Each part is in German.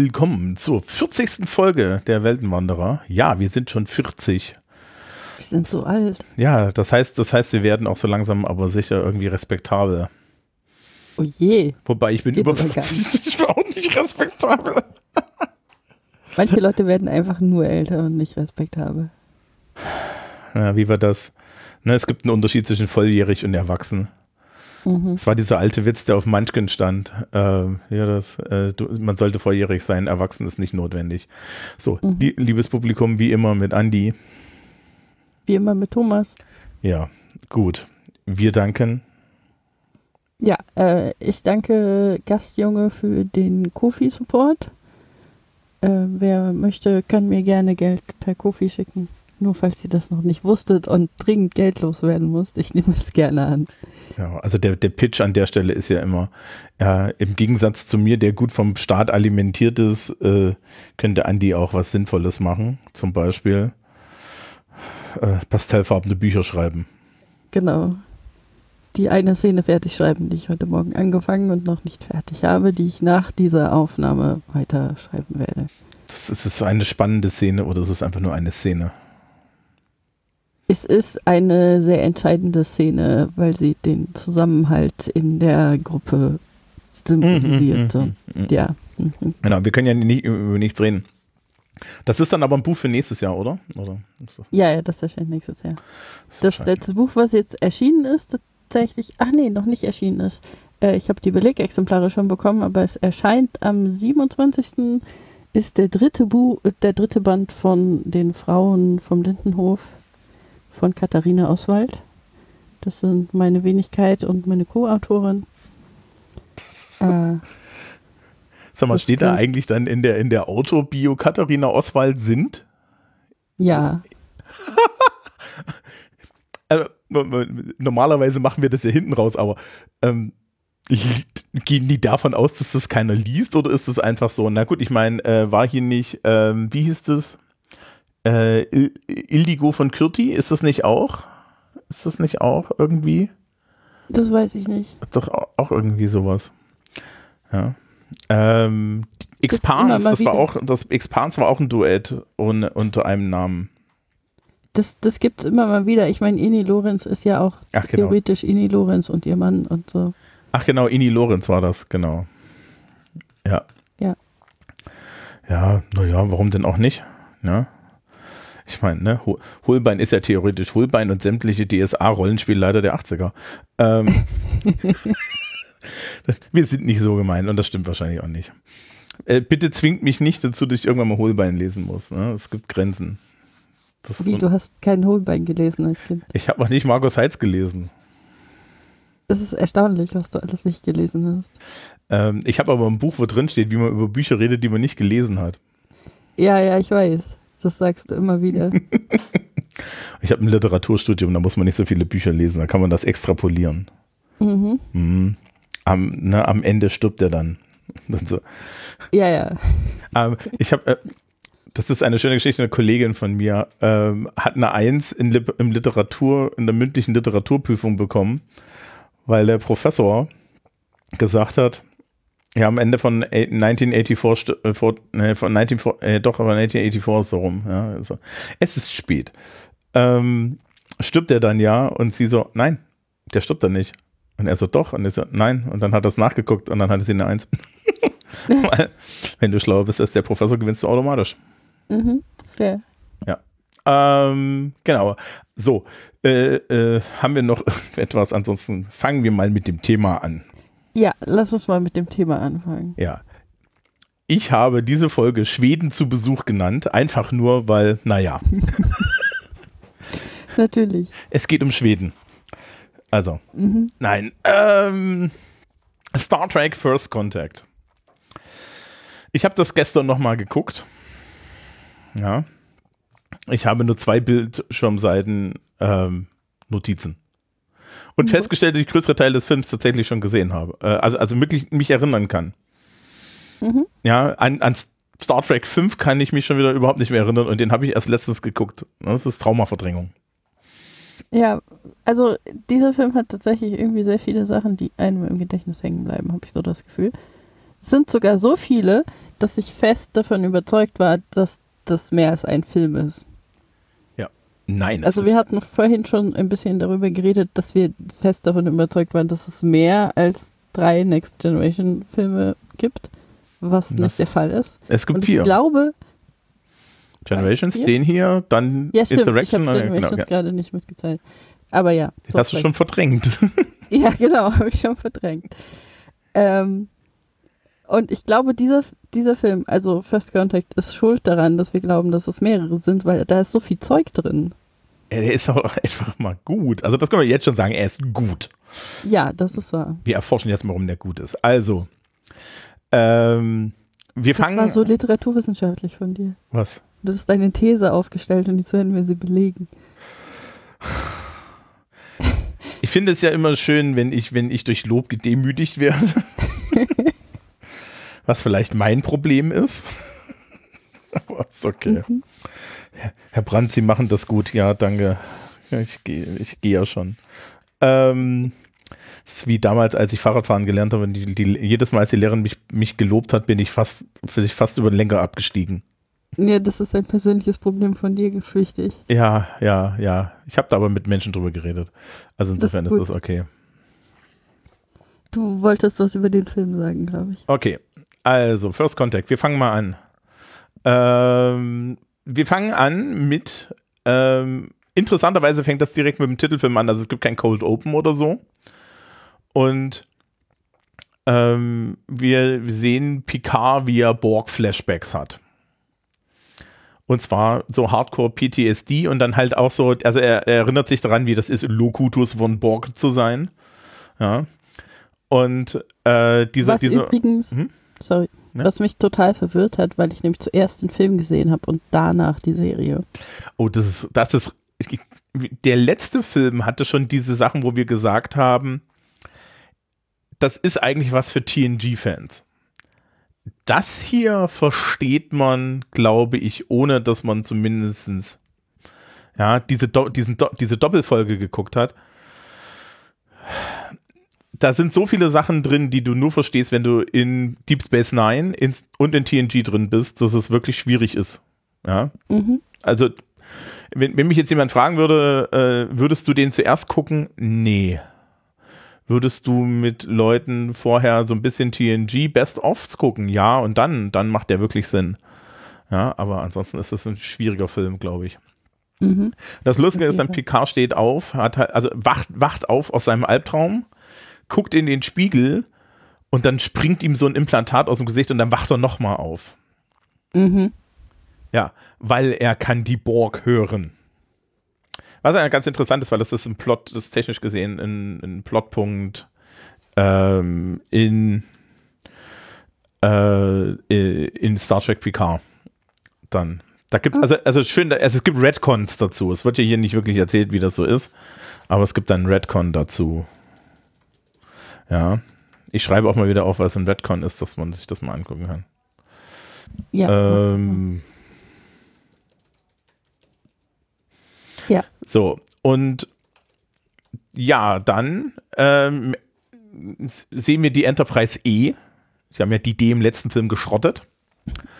Willkommen zur 40. Folge der Weltenwanderer. Ja, wir sind schon 40. Sind so alt. Ja, das heißt, das heißt, wir werden auch so langsam aber sicher irgendwie respektabel. Oh je. Wobei ich bin über aber gar 50, ich bin auch nicht respektabel. Manche Leute werden einfach nur älter und nicht respektabel. Ja, wie war das? Ne, es gibt einen Unterschied zwischen volljährig und erwachsen. Mhm. Es war dieser alte Witz, der auf Munchkin stand. Ähm, ja, das, äh, du, man sollte volljährig sein, erwachsen ist nicht notwendig. So, Mhm. lie- liebes Publikum, wie immer mit Andi. Wie immer mit Thomas. Ja, gut. Wir danken. Ja, äh, ich danke Gastjunge für den Kofi-Support. Äh, wer möchte, kann mir gerne Geld per Kofi schicken. Nur falls ihr das noch nicht wusstet und dringend Geld loswerden musst. Ich nehme es gerne an. Ja, also der, der Pitch an der Stelle ist ja immer, ja, im Gegensatz zu mir, der gut vom Staat alimentiert ist, äh, könnte Andi auch was Sinnvolles machen. Zum Beispiel äh, pastellfarbene Bücher schreiben. Genau. Die eine Szene fertig schreiben, die ich heute Morgen angefangen und noch nicht fertig habe, die ich nach dieser Aufnahme weiterschreiben werde. Das ist, es eine spannende Szene oder ist es einfach nur eine Szene? Es ist eine sehr entscheidende Szene, weil sie den Zusammenhalt in der Gruppe symbolisiert. Mhm, Und ja. Mhm. Genau, wir können ja nicht über nichts reden. Das ist dann aber ein Buch für nächstes Jahr, oder? oder ist das, ja, ja, das erscheint nächstes Jahr. ist Das letzte Buch, was jetzt erschienen ist, tatsächlich, ach nee, noch nicht erschienen ist. Äh, ich habe die Belegexemplare schon bekommen, aber es erscheint am 27. ist der dritte Buch, der dritte Band von den Frauen vom Lindenhof von Katharina Oswald. Das sind meine Wenigkeit und meine Co-Autorin. Äh, Sag mal, das steht da eigentlich dann in der, in der Autobio Katharina Oswald sind? ja, äh, normalerweise machen wir das ja hinten raus, aber ähm, gehen die davon aus, dass das keiner liest oder ist es einfach so? Na gut, ich meine, äh, war hier nicht, ähm, wie hieß das? Äh, Il- Ildigo von Kürti, ist das nicht auch? Ist das nicht auch irgendwie? das weiß ich nicht. Ist Doch au- auch irgendwie sowas. Ja. Ähm, Expans, mal das war auch, das Expans war auch ein Duett un, unter einem Namen. Das, das gibt es immer mal wieder. Ich meine, Ini Lorenz ist ja auch Ach genau. theoretisch Ini Lorenz und ihr Mann und so. Ach genau, Ini Lorenz war das, genau. Ja. Ja. Ja, naja, warum denn auch nicht? Ja. Ich meine, ne, Ho- Holbein ist ja theoretisch Holbein und sämtliche DSA-Rollenspielleiter der 80er. Ähm, wir sind nicht so gemein und das stimmt wahrscheinlich auch nicht. Äh, bitte zwingt mich nicht dazu, dass ich irgendwann mal Holbein lesen muss. Ne? Es gibt Grenzen. Das, Wie, du hast kein Holbein gelesen als Kind. ich habe noch nicht Markus Heitz gelesen. Das ist erstaunlich, was du alles nicht gelesen hast. Ähm, ich habe aber ein Buch, wo drin steht, wie man über Bücher redet, die man nicht gelesen hat. Ja, ja, ich weiß. Das sagst du immer wieder. Ich habe ein Literaturstudium, da muss man nicht so viele Bücher lesen, da kann man das extrapolieren. mhm. Mhm. Am, ne, am Ende stirbt er dann. dann so. Ja, ja. ähm, ich habe, äh, das ist eine schöne Geschichte, eine Kollegin von mir ähm, hat eine Eins in, im Literatur, in der mündlichen Literaturprüfung bekommen, weil der Professor gesagt hat, ja, am Ende von äh, 1984, st- äh, ne, von 19, äh, doch, aber 1984 ist so rum. Ja, also, es ist spät. Ähm, stirbt er dann ja und sie so, nein, der stirbt dann nicht. Und er so, doch. Und er so, nein. Und dann hat er es nachgeguckt und dann hatte sie eine Eins. Weil, wenn du schlau bist als der Professor, gewinnst du automatisch. Mhm. Fair. Ähm, genau. So, äh, äh, haben wir noch etwas? Ansonsten fangen wir mal mit dem Thema an. Ja, lass uns mal mit dem Thema anfangen. Ja. Ich habe diese Folge Schweden zu Besuch genannt, einfach nur, weil, naja, Natürlich. es geht um Schweden. Also, Mhm. nein. Ähm, Star Trek First Contact. Ich habe das gestern noch mal geguckt. Ja. Ich habe nur zwei Bildschirmseiten ähm, Notizen. Und mhm. festgestellt, dass ich größere Teile des Films tatsächlich schon gesehen habe. Äh, also, also wirklich mich erinnern kann. Mhm. Ja, an, an Star Trek 5 kann ich mich schon wieder überhaupt nicht mehr erinnern und den habe ich erst letztens geguckt. Das ist Traumaverdrängung. Ja, also dieser Film hat tatsächlich irgendwie sehr viele Sachen, die einem im Gedächtnis hängen bleiben, habe ich so das Gefühl. Es sind sogar so viele, dass ich fest davon überzeugt war, dass das mehr als ein Film ist. Ja, nein. Also wir hatten vorhin schon ein bisschen darüber geredet, dass wir fest davon überzeugt waren, dass es mehr als drei Next Generation Filme gibt, was das nicht der Fall ist. Es gibt Und vier. Ich glaube, Generations, hier? den hier, dann ja, stimmt, Interaction. Ich habe Generations genau, ja. gerade nicht mitgeteilt. Aber ja. Den hast du schon verdrängt. ja, genau, habe ich schon verdrängt. Ähm, und ich glaube, dieser, dieser Film, also First Contact, ist schuld daran, dass wir glauben, dass es mehrere sind, weil da ist so viel Zeug drin. Ja, der ist auch einfach mal gut. Also das können wir jetzt schon sagen, er ist gut. Ja, das ist wahr. Wir erforschen jetzt mal, warum der gut ist. Also, ähm, wir das fangen. Das war so literaturwissenschaftlich von dir. Was? Du hast deine These aufgestellt und jetzt werden wir sie belegen. Ich finde es ja immer schön, wenn ich, wenn ich durch Lob gedemütigt werde. Was vielleicht mein Problem ist. Aber ist okay. Mhm. Herr Brandt, Sie machen das gut. Ja, danke. Ich gehe ich geh ja schon. Ähm, das ist wie damals, als ich Fahrradfahren gelernt habe, die, die, jedes Mal, als die Lehrerin mich, mich gelobt hat, bin ich fast, für sich fast über den Lenker abgestiegen. Ja, das ist ein persönliches Problem von dir, fürchte ich. Ja, ja, ja. Ich habe da aber mit Menschen drüber geredet. Also insofern das ist, ist das okay. Du wolltest was über den Film sagen, glaube ich. Okay, also First Contact. Wir fangen mal an. Ähm, wir fangen an mit, ähm, interessanterweise fängt das direkt mit dem Titelfilm an. Also es gibt kein Cold Open oder so. Und ähm, wir sehen Picard, wie er Borg-Flashbacks hat. Und zwar so Hardcore PTSD und dann halt auch so, also er, er erinnert sich daran, wie das ist, Locutus von Borg zu sein. Ja. Und äh, diese, Was diese. Übrigens, hm? sorry, ja? was mich total verwirrt hat, weil ich nämlich zuerst den Film gesehen habe und danach die Serie. Oh, das ist, das ist. Der letzte Film hatte schon diese Sachen, wo wir gesagt haben, das ist eigentlich was für TNG-Fans das hier versteht man, glaube ich, ohne dass man zumindest ja, diese, Do diesen Do diese Doppelfolge geguckt hat. Da sind so viele Sachen drin, die du nur verstehst, wenn du in Deep Space Nine ins, und in TNG drin bist, dass es wirklich schwierig ist. Ja. Mhm. Also, wenn, wenn mich jetzt jemand fragen würde, äh, würdest du den zuerst gucken? Nee würdest du mit Leuten vorher so ein bisschen TNG Best-ofs gucken? Ja, und dann, dann macht der wirklich Sinn. Ja, aber ansonsten ist es ein schwieriger Film, glaube ich. Mhm. Das Lustige ist, dann Picard steht auf, hat halt, also wacht, wacht auf aus seinem Albtraum, guckt in den Spiegel und dann springt ihm so ein Implantat aus dem Gesicht und dann wacht er nochmal auf. Mhm. Ja, weil er kann die Borg hören. Was ja ganz interessant ist, weil das ist ein Plot, das ist technisch gesehen ein, ein Plotpunkt ähm, in, äh, in Star Trek Picard. Dann. Da gibt's, also, also schön, also es gibt Redcons dazu. Es wird ja hier nicht wirklich erzählt, wie das so ist, aber es gibt dann Redcon dazu. Ja. Ich schreibe auch mal wieder auf, was ein Redcon ist, dass man sich das mal angucken kann. Ja. Ähm, Ja. So, und ja, dann ähm, sehen wir die Enterprise E. Sie haben ja die D im letzten Film geschrottet.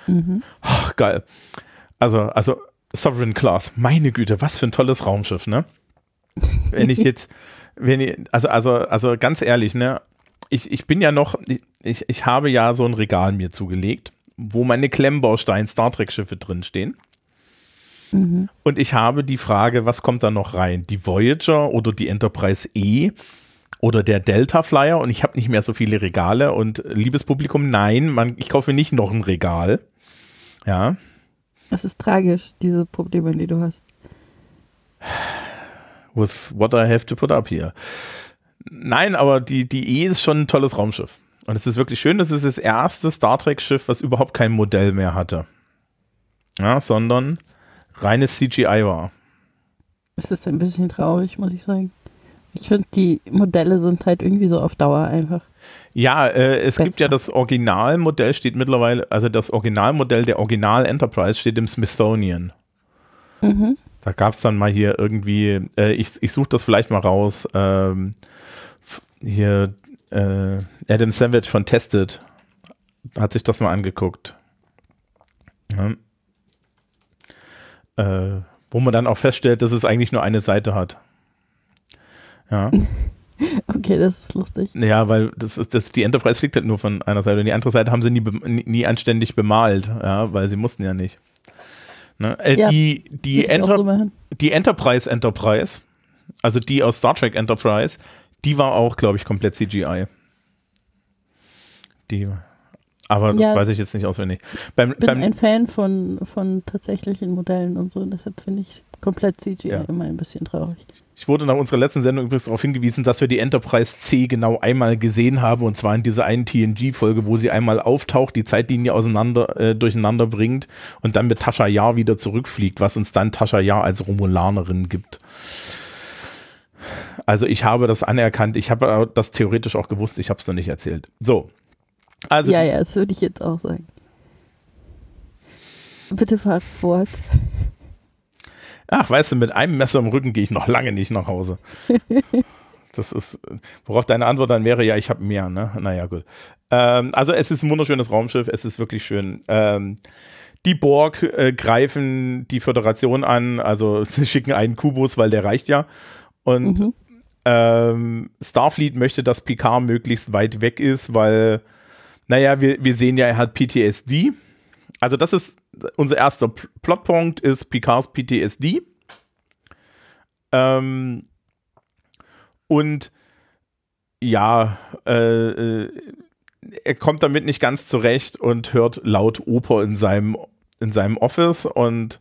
Mhm. Ach, geil. Also, also Sovereign Class, meine Güte, was für ein tolles Raumschiff, ne? Wenn ich jetzt, wenn ich, also, also, also ganz ehrlich, ne? Ich, ich bin ja noch, ich, ich habe ja so ein Regal mir zugelegt, wo meine Klemmbaustein Star Trek Schiffe drinstehen. Mhm. Und ich habe die Frage, was kommt da noch rein? Die Voyager oder die Enterprise E oder der Delta Flyer? Und ich habe nicht mehr so viele Regale. Und liebes Publikum, nein, man, ich kaufe nicht noch ein Regal. Ja. Das ist tragisch, diese Probleme, die du hast. With what I have to put up here. Nein, aber die, die E ist schon ein tolles Raumschiff. Und es ist wirklich schön, das ist das erste Star Trek-Schiff, was überhaupt kein Modell mehr hatte. Ja, sondern reines CGI war. Es ist ein bisschen traurig, muss ich sagen. Ich finde, die Modelle sind halt irgendwie so auf Dauer einfach. Ja, äh, es gibt ja das Originalmodell, steht mittlerweile, also das Originalmodell der Original Enterprise steht im Smithsonian. Mhm. Da gab es dann mal hier irgendwie, äh, ich, ich suche das vielleicht mal raus, ähm, hier äh, Adam Savage von Tested hat sich das mal angeguckt. Ja. Äh, wo man dann auch feststellt, dass es eigentlich nur eine Seite hat. Ja. Okay, das ist lustig. Ja, weil das ist, das, die Enterprise fliegt halt nur von einer Seite und die andere Seite haben sie nie, nie anständig bemalt, ja, weil sie mussten ja nicht. Ne? Äh, ja, die, die, Enter so die Enterprise Enterprise, also die aus Star Trek Enterprise, die war auch, glaube ich, komplett CGI. Die aber das ja, weiß ich jetzt nicht auswendig. Beim, bin beim, ein Fan von, von tatsächlichen Modellen und so, deshalb finde ich komplett CGI ja. immer ein bisschen traurig. Ich wurde nach unserer letzten Sendung übrigens darauf hingewiesen, dass wir die Enterprise C genau einmal gesehen haben und zwar in dieser einen TNG-Folge, wo sie einmal auftaucht, die Zeitlinie auseinander, äh, durcheinander bringt und dann mit Tascha Yar wieder zurückfliegt, was uns dann Tascha Yar als Romulanerin gibt. Also ich habe das anerkannt, ich habe das theoretisch auch gewusst, ich habe es noch nicht erzählt. So, also, ja, ja, das würde ich jetzt auch sagen. Bitte fahr fort. Ach, weißt du, mit einem Messer im Rücken gehe ich noch lange nicht nach Hause. Das ist, worauf deine Antwort dann wäre, ja, ich habe mehr, ne? Naja, gut. Ähm, also es ist ein wunderschönes Raumschiff, es ist wirklich schön. Ähm, die Borg äh, greifen die Föderation an, also sie schicken einen Kubus, weil der reicht ja. Und mhm. ähm, Starfleet möchte, dass Picard möglichst weit weg ist, weil naja, wir, wir sehen ja, er hat PTSD. Also das ist unser erster Plotpunkt, ist Picards PTSD. Ähm, und ja, äh, äh, er kommt damit nicht ganz zurecht und hört laut Oper in seinem, in seinem Office und,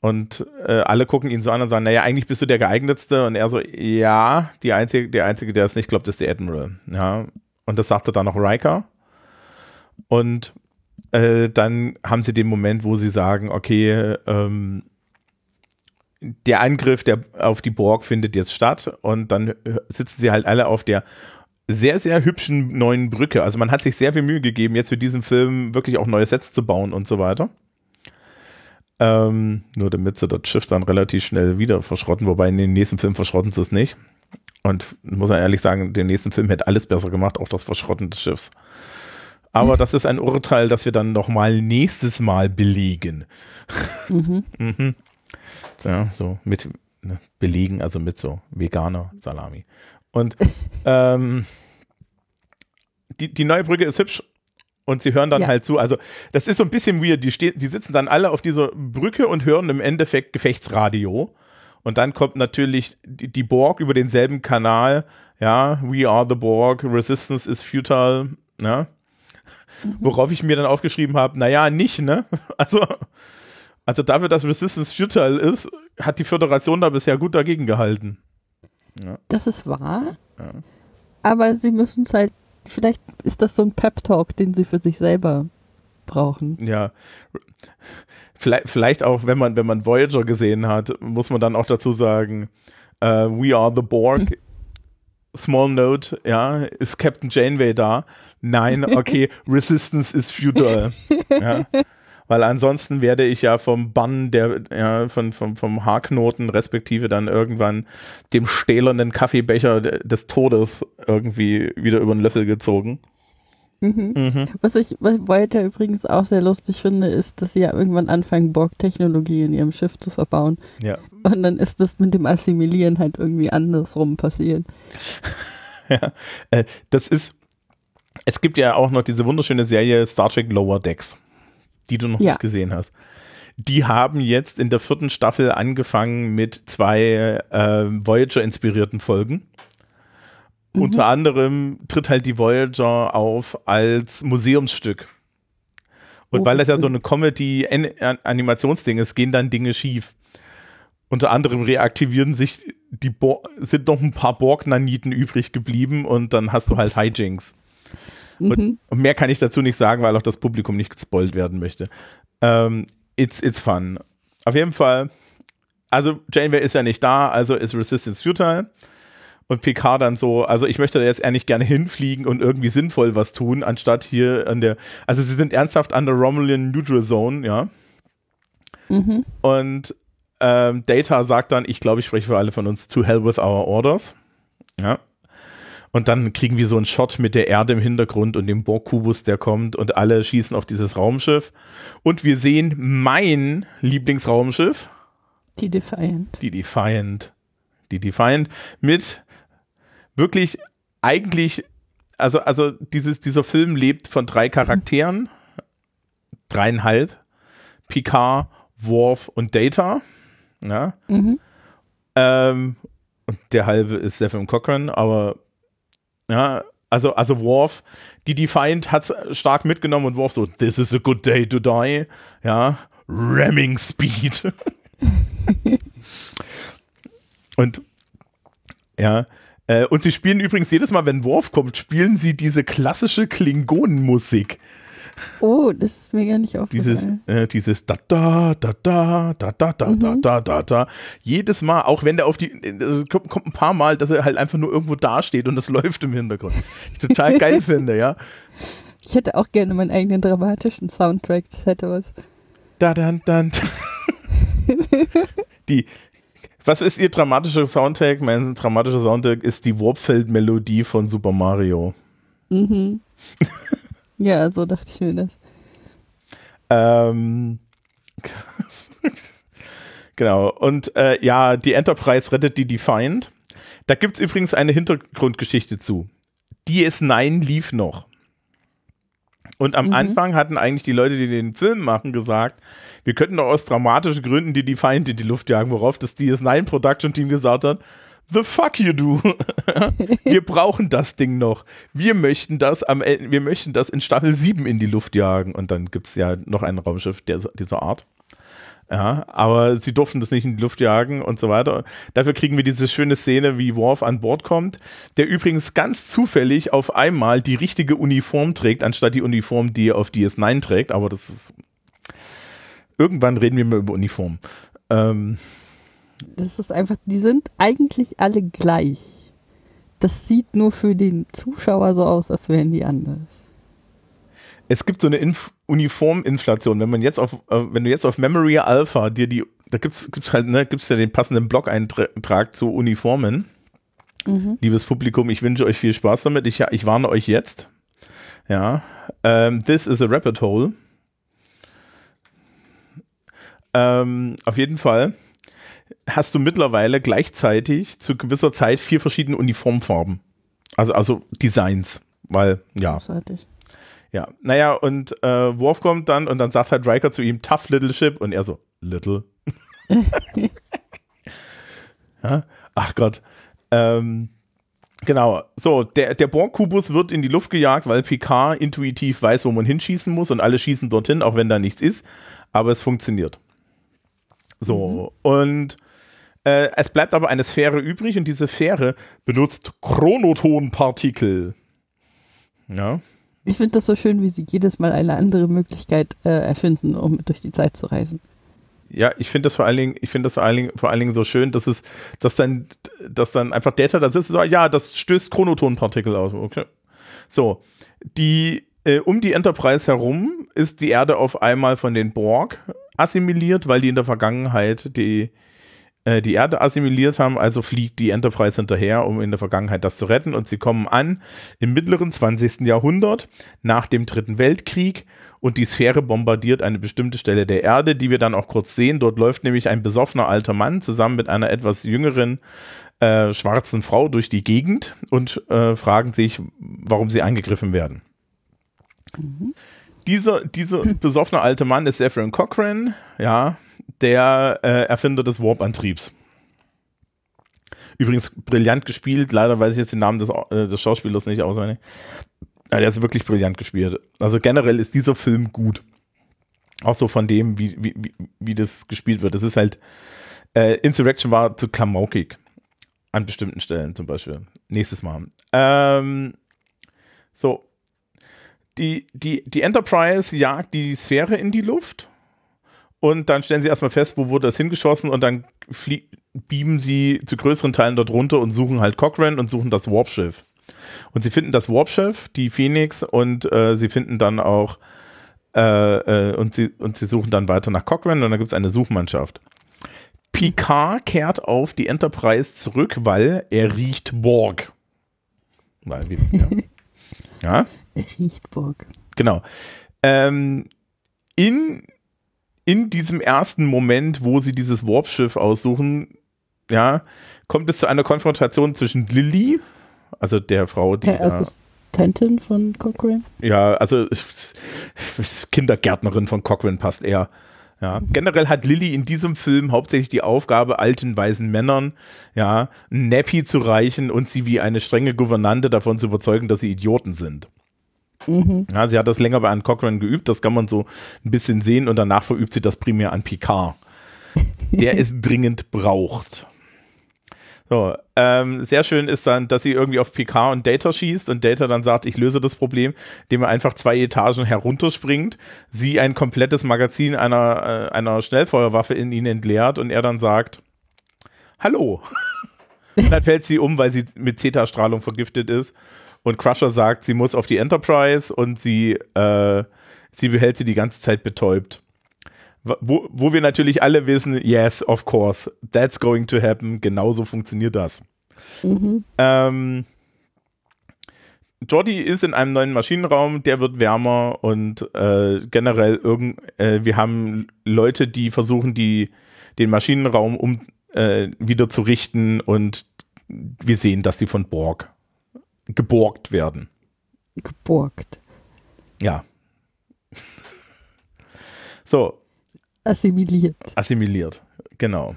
und äh, alle gucken ihn so an und sagen, naja, eigentlich bist du der geeignetste. Und er so, ja, die einzige, der Einzige, der es nicht glaubt, ist der Admiral. Ja, und das sagte dann noch Riker. Und äh, dann haben sie den Moment, wo sie sagen, okay, ähm, der Angriff der, auf die Borg findet jetzt statt und dann sitzen sie halt alle auf der sehr, sehr hübschen neuen Brücke. Also man hat sich sehr viel Mühe gegeben, jetzt für diesen Film wirklich auch neue Sets zu bauen und so weiter. Ähm, nur damit sie das Schiff dann relativ schnell wieder verschrotten, wobei in den nächsten Film verschrotten sie es nicht. Und muss man ehrlich sagen, den nächsten Film hätte alles besser gemacht, auch das Verschrotten des Schiffs. Aber das ist ein Urteil, das wir dann nochmal nächstes Mal belegen. Mhm. mhm. Ja, so mit ne, belegen, also mit so veganer Salami. Und ähm, die, die neue Brücke ist hübsch und sie hören dann ja. halt zu. Also, das ist so ein bisschen weird. Die, steht, die sitzen dann alle auf dieser Brücke und hören im Endeffekt Gefechtsradio. Und dann kommt natürlich die, die Borg über denselben Kanal. Ja, we are the Borg, resistance is futile. Ja. Mhm. Worauf ich mir dann aufgeschrieben habe, naja, nicht, ne? Also, also dafür, dass Resistance futile ist, hat die Föderation da bisher gut dagegen gehalten. Ja. Das ist wahr. Ja. Aber sie müssen es halt, vielleicht ist das so ein Pep-Talk, den sie für sich selber brauchen. Ja. Vielleicht, vielleicht auch, wenn man, wenn man Voyager gesehen hat, muss man dann auch dazu sagen, uh, we are the Borg. Small Note, ja, ist Captain Janeway da? Nein, okay, Resistance ist futile. Ja. Weil ansonsten werde ich ja vom Bann der, ja, von, vom, vom Haarknoten respektive dann irgendwann dem stählernen Kaffeebecher des Todes irgendwie wieder über den Löffel gezogen. Mhm. Mhm. Was ich weiter übrigens auch sehr lustig finde, ist, dass sie ja irgendwann anfangen, Borg-Technologie in ihrem Schiff zu verbauen. Ja. Und dann ist das mit dem Assimilieren halt irgendwie andersrum passiert. ja, äh, das ist, es gibt ja auch noch diese wunderschöne Serie Star Trek Lower Decks, die du noch ja. nicht gesehen hast. Die haben jetzt in der vierten Staffel angefangen mit zwei äh, Voyager-inspirierten Folgen. Mhm. Unter anderem tritt halt die Voyager auf als Museumsstück. Und oh, weil das ja so eine Comedy-Animationsding ist, gehen dann Dinge schief. Unter anderem reaktivieren sich die Bo sind noch ein paar Borg-Naniten übrig geblieben und dann hast du halt Hijinks. Mhm. Und, und, mehr kann ich dazu nicht sagen, weil auch das Publikum nicht gespoilt werden möchte. Ähm, it's, it's fun. auf jeden Fall, also Janeway ist ja nicht da, also ist Resistance futile. Und Picard dann so, also ich möchte da jetzt ehrlich gerne hinfliegen und irgendwie sinnvoll was tun, anstatt hier an der, also sie sind ernsthaft an der Romulan Neutral Zone, ja. Mhm. Und ähm, Data sagt dann, ich glaube, ich spreche für alle von uns, to hell with our orders. Ja. Und dann kriegen wir so einen Shot mit der Erde im Hintergrund und dem Borg-Kubus, der kommt und alle schießen auf dieses Raumschiff. Und wir sehen mein Lieblingsraumschiff. Die Defiant. Die Defiant. Die Defiant mit wirklich eigentlich, also, also dieses, dieser Film lebt von drei Charakteren. Dreieinhalb. Picard, Worf und Data. Ja. Mhm. Ähm, und der halbe ist Stephen Cochran, aber ja, also, also Worf, die Defiant hat es stark mitgenommen und Worf so, this is a good day to die. Ja, ramming speed. und ja, äh, und sie spielen übrigens jedes Mal, wenn Worf kommt, spielen sie diese klassische Klingonenmusik. Oh, das ist mir gar nicht aufgefallen. Dieses, äh, dieses da da da da da da da da mhm. da da Jedes Mal, auch wenn der auf die also kommt, kommt, ein paar Mal, dass er halt einfach nur irgendwo dasteht und das läuft im Hintergrund. Ich total geil finde, ja. Ich hätte auch gerne meinen eigenen dramatischen Soundtrack. Das hätte was. Da dann dann. die was ist ihr dramatischer Soundtrack? Mein dramatischer Soundtrack ist die Warpfeld-Melodie von Super Mario. Mhm. ja, so dachte ich mir das. Ähm, genau. Und äh, ja, die Enterprise rettet die Defiant. Da gibt es übrigens eine Hintergrundgeschichte zu. DS9 lief noch. Und am Mhm. Anfang hatten eigentlich die Leute, die den Film machen, gesagt, wir könnten doch aus dramatischen Gründen die Defiant in die Luft jagen, worauf das DS9 Production Team gesagt hat, the fuck you do. wir brauchen das Ding noch. Wir möchten das am Ende, wir möchten das in Staffel 7 in die Luft jagen. Und dann gibt es ja noch ein Raumschiff der, dieser Art. Ja, aber sie durften das nicht in die Luft jagen und so weiter. Dafür kriegen wir diese schöne Szene, wie Worf an Bord kommt, der übrigens ganz zufällig auf einmal die richtige Uniform trägt, anstatt die Uniform, die er auf DS9 trägt. Aber das ist. Irgendwann reden wir mal über Uniform. Ähm, Das ist einfach, die sind eigentlich alle gleich. Das sieht nur für den Zuschauer so aus, als wären die anders. es gibt so eine Inf Uniforminflation. Wenn man jetzt auf, äh, wenn du jetzt auf Memory Alpha dir die, da gibt's, gibt's halt, ne, gibt's ja den passenden Blog-Eintrag zu Uniformen. Mhm. Liebes Publikum, ich wünsche euch viel Spaß damit. Ich, ich warne euch jetzt. Ja. Ähm, this is a rabbit hole. Ähm, auf jeden Fall hast du mittlerweile gleichzeitig zu gewisser Zeit vier verschiedene Uniformfarben. Also, also Designs. Weil, ja. Großartig. Ja, naja, und äh, Worf kommt dann und dann sagt halt Riker zu ihm, tough little ship, und er so, little. ja? Ach Gott. Ähm, genau, so, der, der Borg-Kubus wird in die Luft gejagt, weil Picard intuitiv weiß, wo man hinschießen muss und alle schießen dorthin, auch wenn da nichts ist, aber es funktioniert. So, und äh, es bleibt aber eine Sphäre übrig und diese Sphäre benutzt Chronotonpartikel. Ja. Ich finde das so schön, wie sie jedes Mal eine andere Möglichkeit äh, erfinden, um durch die Zeit zu reisen. Ja, ich finde das vor allen Dingen, ich finde das vor allen, Dingen, vor allen Dingen so schön, dass es, dass dann, dass dann einfach Data da sitzt und sagt, ja, das stößt Chronotonpartikel aus. Okay. So, die, äh, um die Enterprise herum ist die Erde auf einmal von den Borg assimiliert, weil die in der Vergangenheit die, äh, die Erde assimiliert haben, also fliegt die Enterprise hinterher, um in der Vergangenheit das zu retten und sie kommen an im mittleren 20. Jahrhundert nach dem Dritten Weltkrieg und die Sphäre bombardiert eine bestimmte Stelle der Erde, die wir dann auch kurz sehen. Dort läuft nämlich ein besoffener alter Mann zusammen mit einer etwas jüngeren äh, schwarzen Frau durch die Gegend und äh, fragen sich, warum sie angegriffen werden. Dieser, dieser besoffene alte Mann ist Zephyrin Cochrane, ja, der äh, Erfinder des Warp-Antriebs. Übrigens brillant gespielt, leider weiß ich jetzt den Namen des, äh, des Schauspielers nicht auswendig. Ja, der ist wirklich brillant gespielt. Also generell ist dieser Film gut. Auch so von dem, wie, wie, wie, wie das gespielt wird. Das ist halt, äh, Insurrection war zu klamaukig. An bestimmten Stellen zum Beispiel. Nächstes Mal. Ähm, so. Die, die, die Enterprise jagt die Sphäre in die Luft und dann stellen sie erstmal fest, wo wurde das hingeschossen und dann beamen sie zu größeren Teilen dort runter und suchen halt Cochrane und suchen das Warpschiff. Und sie finden das Warpschiff, die Phoenix, und äh, sie finden dann auch äh, äh, und, sie, und sie suchen dann weiter nach Cochrane und dann gibt es eine Suchmannschaft. Picard kehrt auf die Enterprise zurück, weil er riecht Borg. Weil wir wissen ja. ja. Riecht Borg. Genau. Ähm, in, in diesem ersten Moment, wo sie dieses Warpschiff aussuchen, ja, kommt es zu einer Konfrontation zwischen Lilly, also der Frau, die. Der Assistentin von Cochrane? Ja, also Kindergärtnerin von Cochrane passt eher. Ja, generell hat Lilly in diesem Film hauptsächlich die Aufgabe, alten, weisen Männern, ja, ein Nappy zu reichen und sie wie eine strenge Gouvernante davon zu überzeugen, dass sie Idioten sind. Mhm. Ja, sie hat das länger bei Anne Cochran geübt, das kann man so ein bisschen sehen und danach verübt sie das primär an Picard, der es dringend braucht. So, ähm, sehr schön ist dann, dass sie irgendwie auf Picard und Data schießt und Data dann sagt, ich löse das Problem, indem er einfach zwei Etagen herunterspringt, sie ein komplettes Magazin einer, äh, einer Schnellfeuerwaffe in ihn entleert und er dann sagt, hallo. und dann fällt sie um, weil sie mit Zeta-Strahlung vergiftet ist und Crusher sagt, sie muss auf die Enterprise und sie, äh, sie behält sie die ganze Zeit betäubt. Wo, wo wir natürlich alle wissen, yes, of course, that's going to happen. Genauso funktioniert das. Mhm. Ähm, Jordi ist in einem neuen Maschinenraum, der wird wärmer und äh, generell irgend, äh, wir haben Leute, die versuchen, die, den Maschinenraum um äh, wieder zu richten und wir sehen, dass die von Borg geborgt werden. Geborgt. Ja. So. Assimiliert. Assimiliert, genau.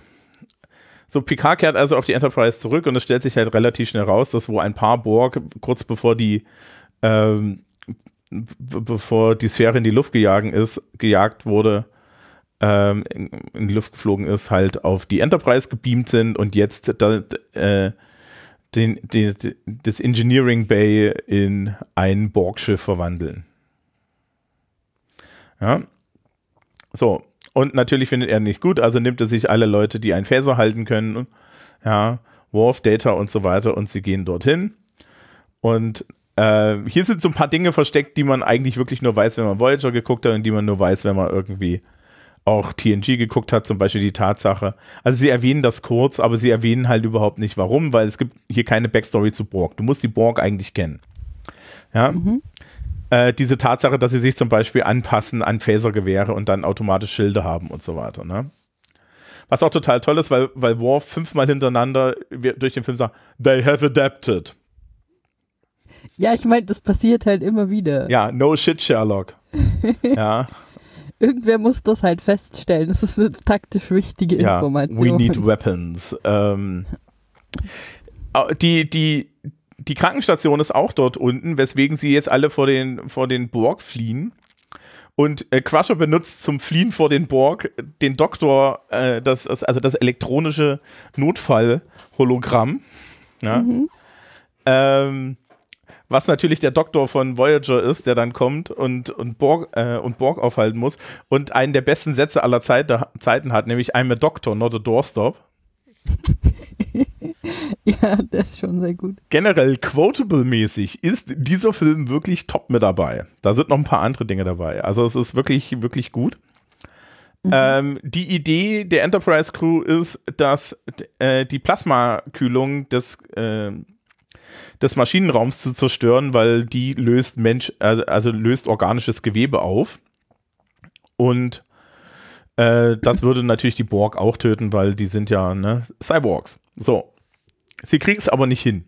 So, Picard kehrt also auf die Enterprise zurück und es stellt sich halt relativ schnell raus, dass wo ein paar Borg kurz bevor die ähm, bevor die Sphäre in die Luft gejagen ist, gejagt wurde, ähm, in, in, die Luft geflogen ist, halt auf die Enterprise gebeamt sind und jetzt da, äh, den, den, das Engineering Bay in ein Borgschiff verwandeln. Ja. So. Und natürlich findet er nicht gut, also nimmt er sich alle Leute, die einen Phaser halten können, ja, Worf, Data und so weiter und sie gehen dorthin. Und äh, hier sind so ein paar Dinge versteckt, die man eigentlich wirklich nur weiß, wenn man Voyager geguckt hat und die man nur weiß, wenn man irgendwie auch TNG geguckt hat, zum Beispiel die Tatsache. Also sie erwähnen das kurz, aber sie erwähnen halt überhaupt nicht warum, weil es gibt hier keine Backstory zu Borg. Du musst die Borg eigentlich kennen. Ja. Mhm. Äh, diese Tatsache, dass sie sich zum Beispiel anpassen an Phasergewehre und dann automatisch Schilde haben und so weiter. Ne? Was auch total toll ist, weil, weil Worf fünfmal hintereinander durch den Film sagt, they have adapted. Ja, ich meine, das passiert halt immer wieder. Ja, no shit, Sherlock. ja irgendwer muss das halt feststellen. Das ist eine taktisch wichtige ja, Information. We need weapons. Ähm, die, die, die Krankenstation ist auch dort unten, weswegen sie jetzt alle vor den, vor den Borg fliehen. Und äh, Crusher benutzt zum Fliehen vor den Borg den Doktor, äh, das, also das elektronische Notfall-Hologramm. Ja? Mhm. Ähm, was natürlich der Doktor von Voyager ist, der dann kommt und, und, Borg, äh, und Borg aufhalten muss und einen der besten Sätze aller Zeit, Zeiten hat, nämlich I'm a Doctor, not a Doorstop. ja, das ist schon sehr gut. Generell quotable-mäßig ist dieser Film wirklich top mit dabei. Da sind noch ein paar andere Dinge dabei. Also es ist wirklich, wirklich gut. Mhm. Ähm, die Idee der Enterprise Crew ist, dass äh, die Plasmakühlung des äh, des Maschinenraums zu zerstören, weil die löst Mensch, also, also löst organisches Gewebe auf. Und äh, das würde natürlich die Borg auch töten, weil die sind ja ne, Cyborgs. So. Sie kriegen es aber nicht hin.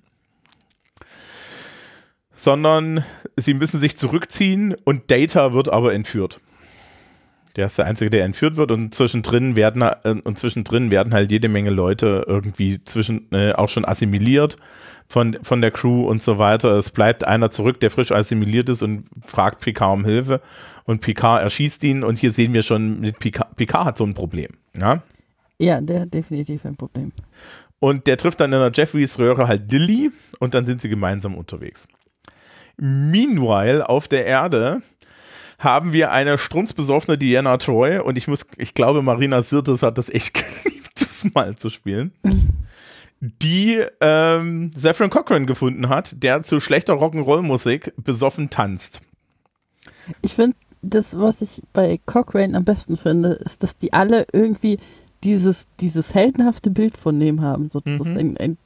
Sondern sie müssen sich zurückziehen und Data wird aber entführt. Der ist der Einzige, der entführt wird und zwischendrin werden äh, und zwischendrin werden halt jede Menge Leute irgendwie zwischen äh, auch schon assimiliert von, von der Crew und so weiter. Es bleibt einer zurück, der frisch assimiliert ist und fragt Picard um Hilfe und Picard erschießt ihn und hier sehen wir schon, mit Picard, Picard hat so ein Problem. Ja? ja, der hat definitiv ein Problem. Und der trifft dann in der Jeffreys Röhre halt Dilly und dann sind sie gemeinsam unterwegs. Meanwhile auf der Erde haben wir eine strunzbesoffene Diana Troy und ich muss, ich glaube, Marina Sirtis hat das echt geliebt, das mal zu spielen. Die ähm, Zephyrin Cochran gefunden hat, der zu schlechter Rock'n'Roll-Musik besoffen tanzt. Ich finde, das, was ich bei Cochrane am besten finde, ist, dass die alle irgendwie dieses, dieses heldenhafte Bild von dem haben. So, das Mhm. ist ein, ein,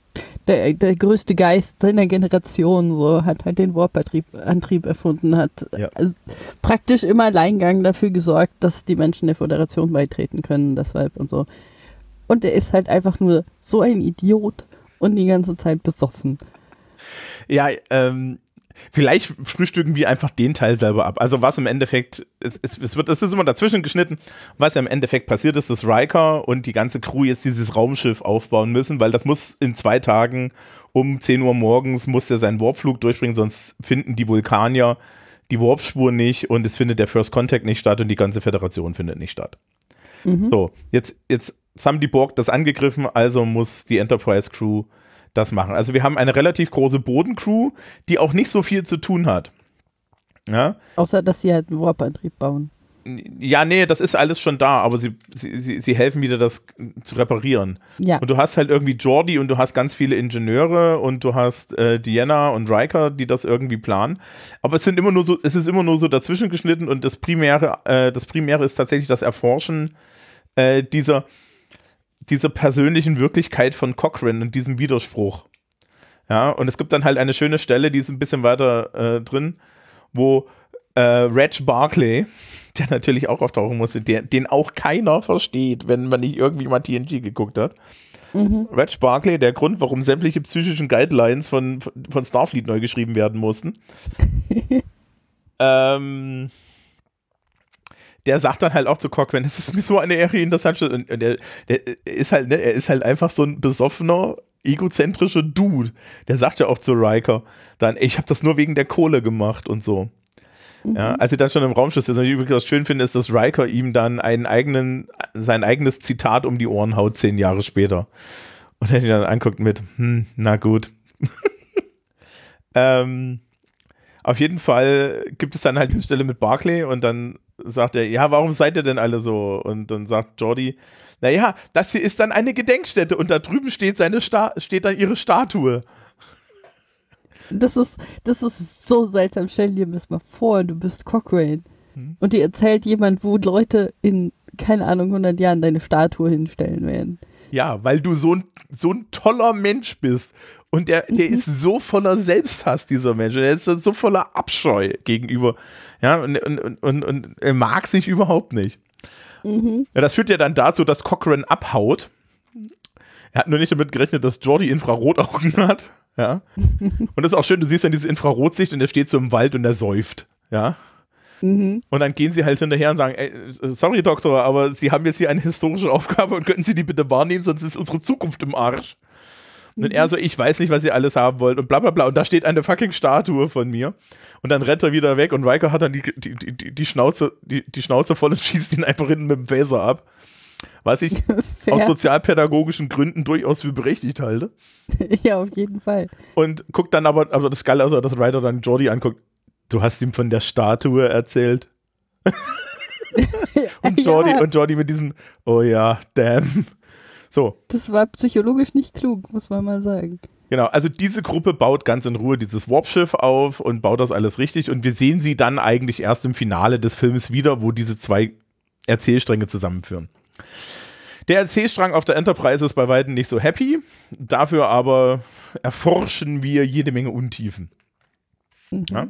der, der größte Geist seiner Generation, so hat halt den Warp-Antrieb Antrieb erfunden, hat Ja. also praktisch im Alleingang dafür gesorgt, dass die Menschen der Föderation beitreten können, deshalb und so. Und er ist halt einfach nur so ein Idiot und die ganze Zeit besoffen. Ja, ähm, vielleicht frühstücken wir einfach den Teil selber ab. Also was im Endeffekt, es, es, es wird, es ist immer dazwischen geschnitten, was ja im Endeffekt passiert ist, dass Riker und die ganze Crew jetzt dieses Raumschiff aufbauen müssen, weil das muss in zwei Tagen um 10 Uhr morgens muss er seinen Warpflug durchbringen, sonst finden die Vulkanier die Warpspur nicht und es findet der First Contact nicht statt und die ganze Föderation findet nicht statt. So, jetzt, jetzt haben die Borg das angegriffen, also muss die Enterprise Crew das machen. Also wir haben eine relativ große Bodencrew, die auch nicht so viel zu tun hat. Ja, Außer, dass sie halt einen Warp-Antrieb bauen. ja nee, das ist alles schon da, aber sie, sie, sie, sie helfen wieder, das zu reparieren. Ja. Und du hast halt irgendwie Jordi und du hast ganz viele Ingenieure und du hast äh, Diana und Riker, die das irgendwie planen. Aber es sind immer nur so, es ist immer nur so dazwischen geschnitten und das Primäre, äh, das Primäre ist tatsächlich das Erforschen äh, dieser, dieser persönlichen Wirklichkeit von Cochrane und diesem Widerspruch. Ja, und es gibt dann halt eine schöne Stelle, die ist ein bisschen weiter äh, drin, wo äh, Reg Barclay, der natürlich auch auftauchen musste, der, den auch keiner versteht, wenn man nicht irgendwie mal TNG geguckt hat. Reg Barclay, der Grund, warum sämtliche psychischen Guidelines von, von Starfleet neu geschrieben werden mussten. ähm, der sagt dann halt auch zu Cochrane, es ist mir so eine Ehre, ihn das schon. Und und der, der ist halt, ne, er ist halt einfach so ein besoffener, egozentrischer Dude. Der sagt ja auch zu Riker dann, ich habe das nur wegen der Kohle gemacht und so. Ja, als sie dann schon im Raumschiff ist, was ich übrigens schön finde, ist, dass Riker ihm dann einen eigenen, sein eigenes Zitat um die Ohren haut, zehn Jahre später. Und er ihn dann anguckt mit, hm, na gut. ähm, auf jeden Fall gibt es dann halt diese Stelle mit Barclay und dann sagt er, ja, warum seid ihr denn alle so? Und dann sagt Jordi, naja, das hier ist dann eine Gedenkstätte und da drüben steht seine Sta steht dann ihre Statue. Das ist, das ist so seltsam. Stell dir das mal vor, du bist Cochrane. Hm. Und dir erzählt jemand, wo Leute in, keine Ahnung, 100 Jahren deine Statue hinstellen werden. Ja, weil du so ein, so ein toller Mensch bist. Und der, der ist so voller Selbsthass, dieser Mensch. Der ist so voller Abscheu gegenüber. Ja, und, und, und, und, er mag sich überhaupt nicht. Ja, das führt ja dann dazu, dass Cochrane abhaut. Er hat nur nicht damit gerechnet, dass Jordi Infrarotaugen hat. Ja. Und das ist auch schön, du siehst dann diese Infrarotsicht und der steht so im Wald und er säuft. Ja. Und dann gehen sie halt hinterher und sagen, ey, sorry Doktor, aber Sie haben jetzt hier eine historische Aufgabe und könnten Sie die bitte wahrnehmen, sonst ist unsere Zukunft im Arsch. Und er so, ich weiß nicht, was ihr alles haben wollt und bla bla bla. Und da steht eine fucking Statue von mir. Und dann rennt er wieder weg und Riker hat dann die, die, die, die, Schnauze, die, die Schnauze voll und schießt ihn einfach hinten mit dem Phaser ab. Was ich aus sozialpädagogischen Gründen durchaus für berechtigt halte. ja, auf jeden Fall. Und guckt dann aber, aber das Geile, also dass Ryder dann Jordi anguckt, du hast ihm von der Statue erzählt. und, Jordi, ja, und Jordi mit diesem, oh ja, damn. So, das war psychologisch nicht klug, muss man mal sagen. genau. Also diese Gruppe baut ganz in Ruhe dieses Warpschiff auf und baut das alles richtig. Und wir sehen sie dann eigentlich erst im Finale des Films wieder, wo diese zwei Erzählstränge zusammenführen. Der Erzählstrang auf der Enterprise ist bei weitem nicht so happy. Dafür aber erforschen wir jede Menge Untiefen. Ja.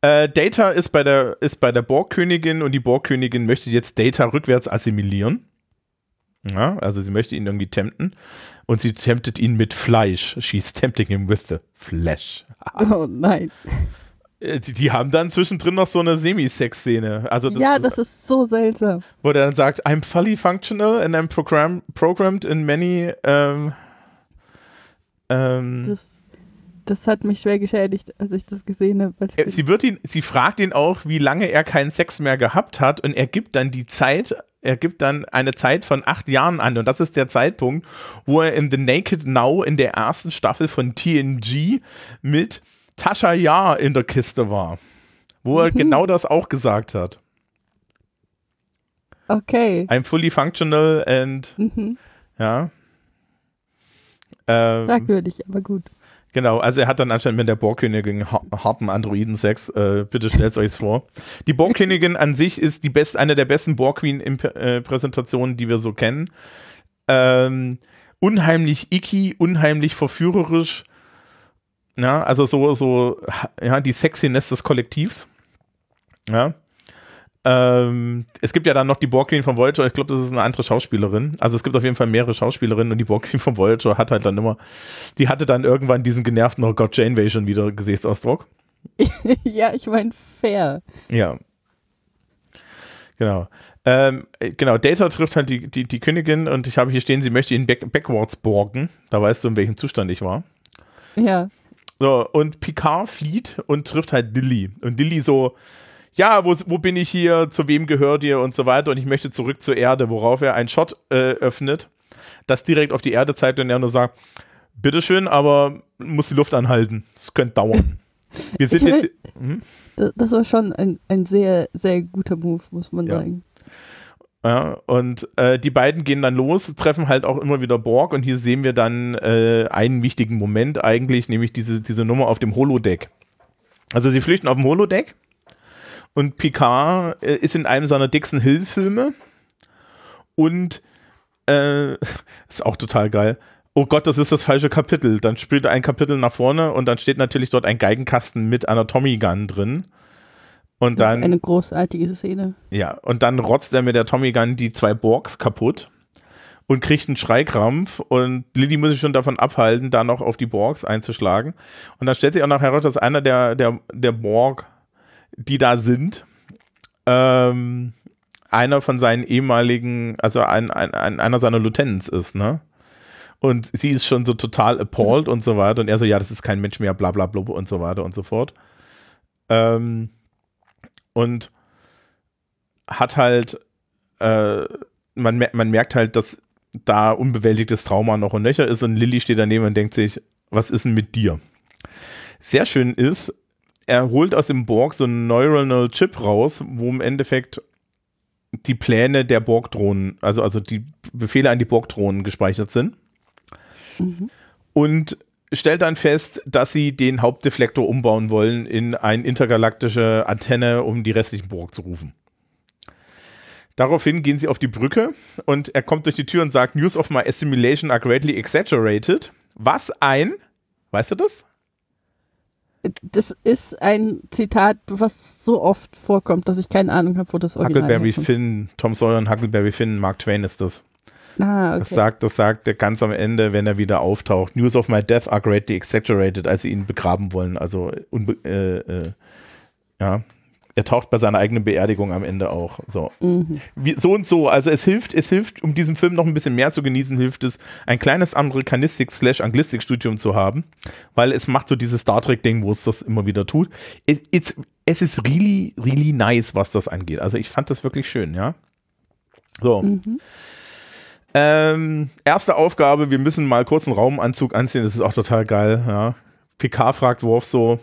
Äh, Data ist bei der, ist bei der Borgkönigin und die Borgkönigin möchte jetzt Data rückwärts assimilieren. Ja, also sie möchte ihn irgendwie tempten und sie temptet ihn mit Fleisch. She's tempting him with the flesh. Oh nein. Äh, Die, die haben dann zwischendrin noch so eine Semi-Sex-Szene. Also das, ja, das ist so seltsam. wo der dann sagt, I'm fully functional and I'm program programmed in many ähm, ähm, Das, das hat mich schwer geschädigt, als ich das gesehen habe. Kind. Sie, wird ihn, sie fragt ihn auch, wie lange er keinen Sex mehr gehabt hat und er gibt dann die Zeit, er gibt dann eine Zeit von acht Jahren an und das ist der Zeitpunkt, wo er in The Naked Now in der ersten Staffel von TNG mit Tasha Yar in der Kiste war. wo er Mhm. genau das auch gesagt hat. Okay. I'm fully functional and Mhm. ja. Ähm, Fragwürdig, aber gut. Genau, also er hat dann anscheinend mit der Borgkönigin ha- harten Androiden-Sex. Äh, bitte stellt euch vor. Die Borgkönigin an sich ist die best, eine der besten Borg-Queen-Präsentationen, die wir so kennen. Ähm, unheimlich icky, unheimlich verführerisch. Ja, also so, so, ja, die Sexiness des Kollektivs. Ja. Ähm, es gibt ja dann noch die Borg Queen von Voyager, ich glaube, das ist eine andere Schauspielerin. Also es gibt auf jeden Fall mehrere Schauspielerinnen und die Borg Queen von Voyager hat halt dann immer, die hatte dann irgendwann diesen genervten, oh Gott, Janeway schon wieder Gesichtsausdruck. ja, ich meine, fair. Ja. Genau. Ähm, äh, genau, Data trifft halt die, die, die Königin und ich habe hier stehen, sie möchte ihn back, backwards borgen. Da weißt du, in welchem Zustand ich war. Ja. So, und Picard flieht und trifft halt Lilly. Und Lilly so, ja, wo, wo bin ich hier, zu wem gehört ihr und so weiter und ich möchte zurück zur Erde, worauf er einen Shot äh, öffnet, das direkt auf die Erde zeigt und er nur sagt, bitteschön, aber muss die Luft anhalten. Das könnte dauern. Wir sind jetzt... Hm? Das das war schon ein, ein sehr, sehr guter Move, muss man Ja. sagen. Ja, und äh, die beiden gehen dann los, treffen halt auch immer wieder Borg und hier sehen wir dann äh, einen wichtigen Moment eigentlich, nämlich diese, diese Nummer auf dem Holodeck. Also sie flüchten auf dem Holodeck und Picard äh, ist in einem seiner Dixon Hill-Filme und äh, ist auch total geil. Oh Gott, das ist das falsche Kapitel. Dann spielt er ein Kapitel nach vorne und dann steht natürlich dort ein Geigenkasten mit einer Tommy Gun drin. Und Das dann ist eine großartige Szene. ja, und dann rotzt er mit der Tommy Gun die zwei Borgs kaputt und kriegt einen Schreikrampf und Lilly muss sich schon davon abhalten, da noch auf die Borgs einzuschlagen. Und dann stellt sich auch noch heraus, dass einer der, der, der Borg, die da sind, ähm, einer von seinen ehemaligen, also ein, ein, ein, einer seiner Lieutenants ist, ne? Und sie ist schon so total appalled und so weiter. Und er so, ja, das ist kein Mensch mehr, bla bla bla und so weiter und so fort. Ähm, und hat halt, äh, man, man merkt halt, dass da unbewältigtes Trauma noch und nöcher ist und Lilly steht daneben und denkt sich, was ist denn mit dir? Sehr schön ist, er holt aus dem Borg so einen Neuronal Chip raus, wo im Endeffekt die Pläne der Borg-Drohnen, also, also die Befehle an die Borg-Drohnen gespeichert sind Mhm. und stellt dann fest, dass sie den Hauptdeflektor umbauen wollen in eine intergalaktische Antenne, um die restlichen Borg zu rufen. Daraufhin gehen sie auf die Brücke und er kommt durch die Tür und sagt, News of my assimilation are greatly exaggerated. Was ein, weißt du das? Das ist ein Zitat, was so oft vorkommt, dass ich keine Ahnung habe, wo das Original Huckleberry herkommt. Finn, Tom Sawyer und Huckleberry Finn, Mark Twain ist das. Ah, okay. Das sagt, das sagt er ganz am Ende, wenn er wieder auftaucht. News of my death are greatly exaggerated, als sie ihn begraben wollen. Also, unbe äh, äh, ja, er taucht bei seiner eigenen Beerdigung am Ende auch. So. mhm. Wie, so und so. Also es hilft, es hilft, um diesen Film noch ein bisschen mehr zu genießen, hilft es, ein kleines Amerikanistik-Anglistik-Studium zu haben, weil es macht so dieses Star Trek-Ding, wo es das immer wieder tut. Es, it's, es ist really, really nice, was das angeht. Also ich fand das wirklich schön, ja. So. Mhm. Ähm, erste Aufgabe, wir müssen mal kurz einen Raumanzug anziehen, das ist auch total geil, ja. PK fragt Worf so,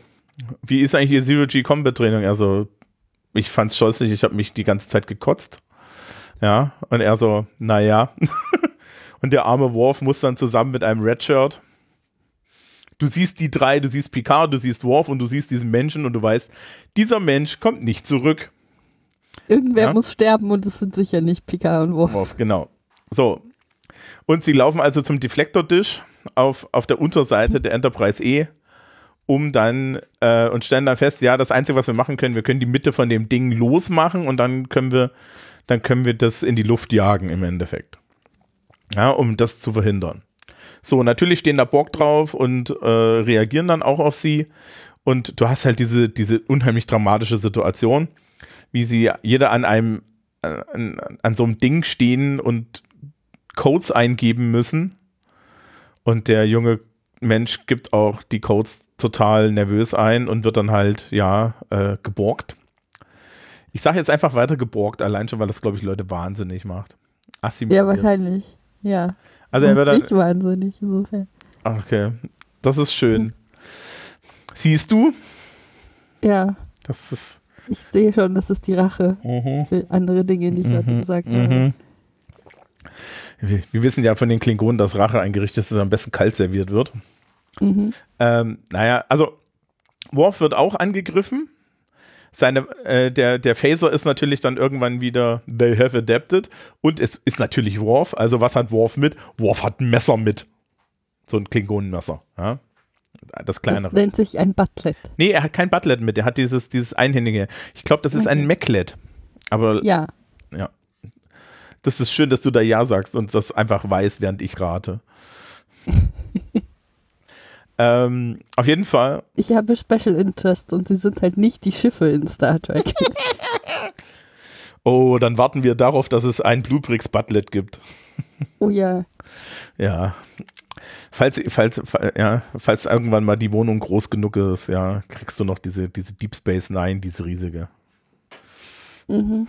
wie ist eigentlich Ihr Zero-G-Combat-Training? Also, ich fand's scheußlich, ich habe mich die ganze Zeit gekotzt. Ja, und er so, naja. und der arme Worf muss dann zusammen mit einem Redshirt. Du siehst die drei, du siehst Picard, du siehst Worf und du siehst diesen Menschen und du weißt, dieser Mensch kommt nicht zurück. Irgendwer Ja. muss sterben und es sind sicher nicht Picard und Worf. Worf, genau. So. Und sie laufen also zum Deflektor-Dish auf, auf der Unterseite der Enterprise E, um dann äh, und stellen dann fest, ja, das Einzige, was wir machen können, wir können die Mitte von dem Ding losmachen und dann können wir, dann können wir das in die Luft jagen im Endeffekt. Ja, um das zu verhindern. So, natürlich stehen da Borg drauf und äh, reagieren dann auch auf sie. Und du hast halt diese, diese unheimlich dramatische Situation, wie sie jeder an einem, an, an so einem Ding stehen und Codes eingeben müssen. Und der junge Mensch gibt auch die Codes total nervös ein und wird dann halt, ja, äh, geborgt. Ich sage jetzt einfach weiter geborgt, allein schon, weil das, glaube ich, Leute wahnsinnig macht. Assimiliert. Ja, wahrscheinlich. Ja. Also er wird dann, nicht wahnsinnig, insofern. okay, das ist schön. Siehst du, Ja. das ist, Ich sehe schon, das ist die Rache Mhm. für andere Dinge, die ich heute Mhm, gesagt habe. Mhm. Wir, wir wissen ja von den Klingonen, dass Rache ein Gericht ist, das am besten kalt serviert wird. Mhm. Ähm, naja, also Worf wird auch angegriffen. Seine, äh, der, der Phaser ist natürlich dann irgendwann wieder They have adapted. Und es ist natürlich Worf. Also was hat Worf mit? Worf hat ein Messer mit. So ein Klingonenmesser. Ja? Das Das kleinere. nennt sich ein Butlet. Nee, er hat kein Butlet mit. Er hat dieses, dieses einhändige. Ich glaube, das ist ein Okay. Maclet. Aber Ja, das ist schön, dass du da Ja sagst und das einfach weißt, während ich rate. ähm, auf jeden Fall ich habe Special Interest und sie sind halt nicht die Schiffe in Star Trek. Oh, dann warten wir darauf, dass es ein Bluebricks Butlet gibt. oh ja. Ja. Falls, falls, fa- ja, falls irgendwann mal die Wohnung groß genug ist, ja, kriegst du noch diese, diese Deep Space Nine, diese riesige, Mhm.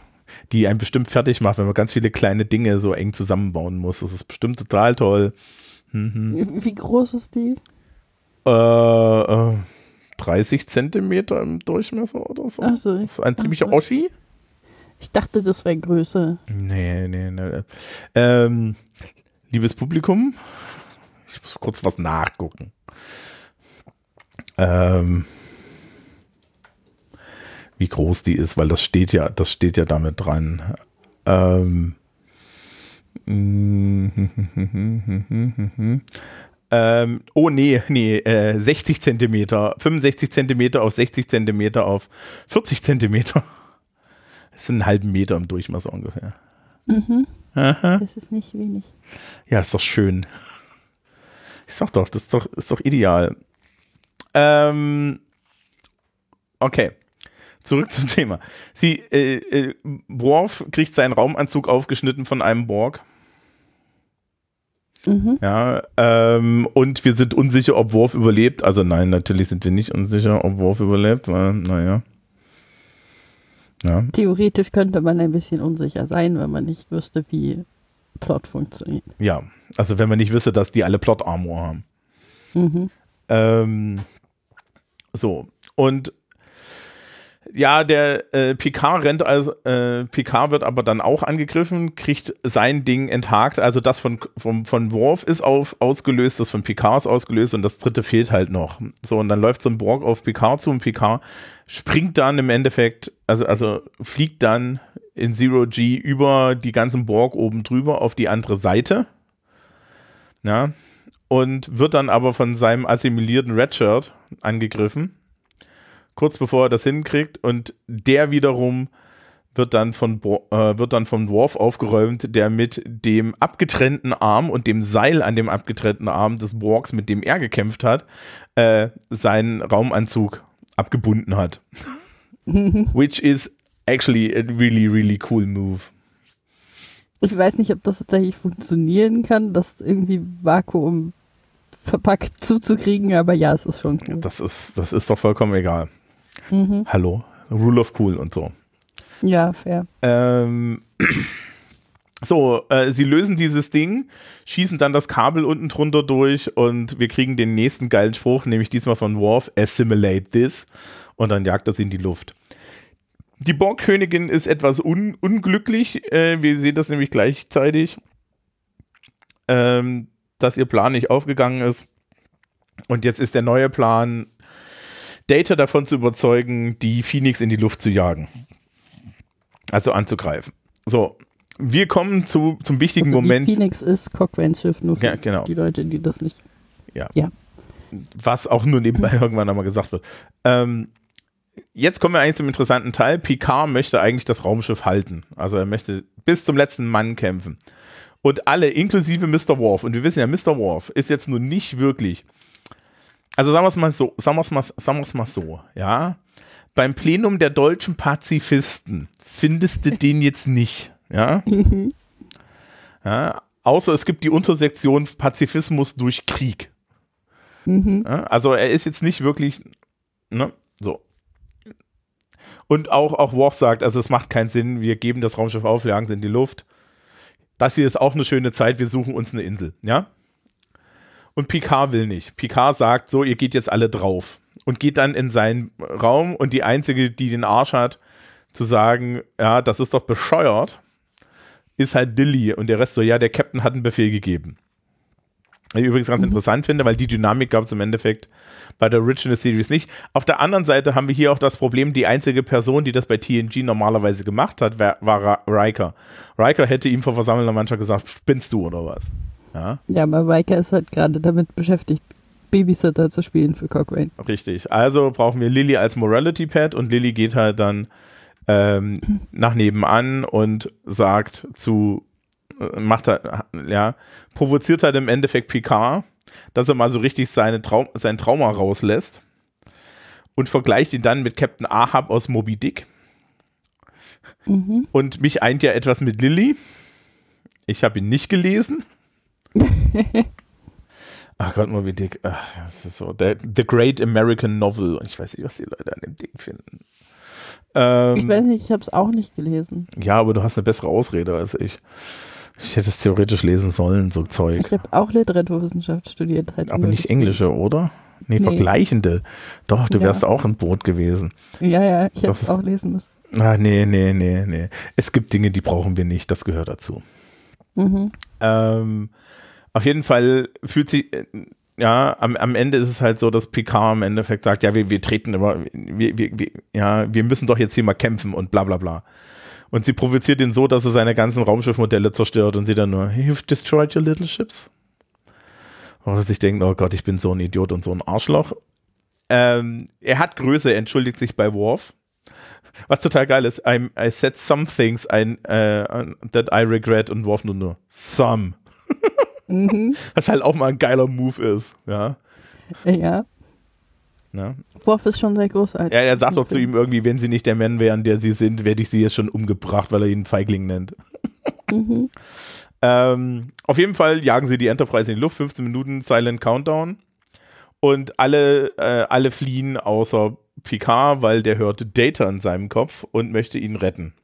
die einen bestimmt fertig macht, wenn man ganz viele kleine Dinge so eng zusammenbauen muss. Das ist bestimmt total toll. Mhm. Wie groß ist die? Äh, äh, 30 Zentimeter im Durchmesser oder so. Achso, Das ist ein ziemlicher. Oschi. ich dachte, das wäre größer. Nee, nee, nee. Ähm, liebes Publikum, ich muss kurz was nachgucken. Ähm, wie groß die ist, weil das steht ja, das steht ja damit dran. Ähm, ähm, oh nee, nee, äh, 60 Zentimeter, 65 Zentimeter auf 60 Zentimeter auf 40 Zentimeter. Das sind einen halben Meter im Durchmesser ungefähr. Mhm. Aha. Das ist nicht wenig. Ja, ist doch schön. Ich sag doch, das ist doch, ist doch ideal. Ähm, okay. Zurück zum Thema. Sie, äh, äh, Worf kriegt seinen Raumanzug aufgeschnitten von einem Borg. Mhm. Ja, ähm, und wir sind unsicher, ob Worf überlebt. Also nein, natürlich sind wir nicht unsicher, ob Worf überlebt, weil, naja. Ja, Theoretisch könnte man ein bisschen unsicher sein, wenn man nicht wüsste, wie Plot funktioniert. ja. Also wenn man nicht wüsste, dass die alle Plot-Armor haben. Mhm. Ähm, so. Und ja, der äh, Picard rennt also, äh, Picard wird aber dann auch angegriffen, kriegt sein Ding enthakt. Also das von, von, von Worf ist auf, ausgelöst, das von Picard ist ausgelöst und das dritte fehlt halt noch. So, und dann läuft so ein Borg auf Picard zu und Picard springt dann im Endeffekt, also, also fliegt dann in Zero G über die ganzen Borg oben drüber auf die andere Seite. Ja, und wird dann aber von seinem assimilierten Redshirt angegriffen, kurz bevor er das hinkriegt und der wiederum wird dann von äh, wird dann vom Dwarf aufgeräumt, der mit dem abgetrennten Arm und dem Seil an dem abgetrennten Arm des Borgs, mit dem er gekämpft hat, äh, seinen Raumanzug abgebunden hat. Which is actually a really, really cool move. Ich weiß nicht, ob das tatsächlich funktionieren kann, das irgendwie Vakuum verpackt zuzukriegen, aber ja, es ist schon cool. Das ist, das ist doch vollkommen egal. Mhm. Hallo. Rule of Cool und so. Ja, fair. Ähm, so, äh, sie lösen dieses Ding, schießen dann das Kabel unten drunter durch und wir kriegen den nächsten geilen Spruch, nämlich diesmal von Worf, assimilate this und dann jagt er sie in die Luft. Die Borgkönigin ist etwas un unglücklich, äh, wir sehen das nämlich gleichzeitig, ähm, dass ihr Plan nicht aufgegangen ist und jetzt ist der neue Plan, Data davon zu überzeugen, die Phoenix in die Luft zu jagen. Also anzugreifen. So, wir kommen zu, zum wichtigen Also Moment, Phoenix ist Cochranes Schiff, nur für Ja, genau. die Leute, die das nicht. was auch nur nebenbei irgendwann einmal gesagt wird. Ähm, jetzt kommen wir eigentlich zum interessanten Teil. Picard möchte eigentlich das Raumschiff halten. Also er möchte bis zum letzten Mann kämpfen. Und alle, inklusive Mr. Worf, und wir wissen ja, Mr. Worf ist jetzt nun nicht wirklich. Also sagen wir es mal so, sagen wir es mal, sagen wir es mal so, ja. Beim Plenum der deutschen Pazifisten findest du den jetzt nicht, ja. ja. Außer es gibt die Untersektion Pazifismus durch Krieg. Mhm. Ja, also er ist jetzt nicht wirklich, ne, so. Und auch, auch Worf sagt, also es macht keinen Sinn, wir geben das Raumschiff auf, jagen es in die Luft. Das hier ist auch eine schöne Zeit, wir suchen uns eine Insel, ja? Und Picard will nicht. Picard sagt so, ihr geht jetzt alle drauf. Und geht dann in seinen Raum und die einzige, die den Arsch hat, zu sagen, ja, das ist doch bescheuert, ist halt Dilly und der Rest so, ja, der Captain hat einen Befehl gegeben. Was ich übrigens ganz mhm. interessant finde, weil die Dynamik gab es im Endeffekt bei der Original Series nicht. Auf der anderen Seite haben wir hier auch das Problem, die einzige Person, die das bei TNG normalerweise gemacht hat, war, war Riker. Riker hätte ihm vor versammelter Mannschaft gesagt, spinnst du oder was? Ja, ja Riker ist halt gerade damit beschäftigt, Babysitter zu spielen für Cochrane. Richtig. Also brauchen wir Lilly als Morality Pad und Lilly geht halt dann ähm, nach nebenan und sagt zu, äh, macht er, ja, provoziert halt im Endeffekt Picard, dass er mal so richtig seine Traum, sein Trauma rauslässt und vergleicht ihn dann mit Captain Ahab aus Moby Dick. Mhm. Und mich eint ja etwas mit Lilly. Ich habe ihn nicht gelesen. Ach Gott, Moby Dick. Ach, das ist so. Der, The Great American Novel. Ich weiß nicht, was die Leute an dem Ding finden. Ähm, ich weiß nicht, ich habe es auch nicht gelesen. Ja, aber du hast eine bessere Ausrede als ich. Ich hätte es theoretisch lesen sollen, so Zeug. Ich habe auch Literaturwissenschaft studiert. Halt aber nicht englische, oder? Nee, nee, vergleichende. Doch, du wärst ja. auch ein Boot gewesen. Ja, ja, ich hätte es auch lesen müssen. Ah, nee, nee, nee, nee. Es gibt Dinge, die brauchen wir nicht, das gehört dazu. Mhm. Ähm, auf jeden Fall fühlt sich, äh, ja, am, am Ende ist es halt so, dass Picard im Endeffekt sagt, ja, wir, wir treten immer, wir, wir, wir, ja, wir müssen doch jetzt hier mal kämpfen und bla bla bla. Und sie provoziert ihn so, dass er seine ganzen Raumschiffmodelle zerstört und sie dann nur, you've destroyed your little ships. Oder sich denkt, oh Gott, ich bin so ein Idiot und so ein Arschloch. Ähm, er hat Größe, entschuldigt sich bei Worf. Was total geil ist, I'm, I said some things I, uh, that I regret und Worf nur nur some. Mhm. Was halt auch mal ein geiler Move ist, ja. Ja. ja. Worf ist schon sehr großartig. Ja, er sagt doch zu ihm irgendwie, wenn sie nicht der Mann wären, der sie sind, werde ich sie jetzt schon umgebracht, weil er ihn Feigling nennt. Mhm. ähm, auf jeden Fall jagen sie die Enterprise in die Luft, 15 Minuten Silent Countdown. Und alle, äh, alle fliehen außer Picard, weil der hört Data in seinem Kopf und möchte ihn retten.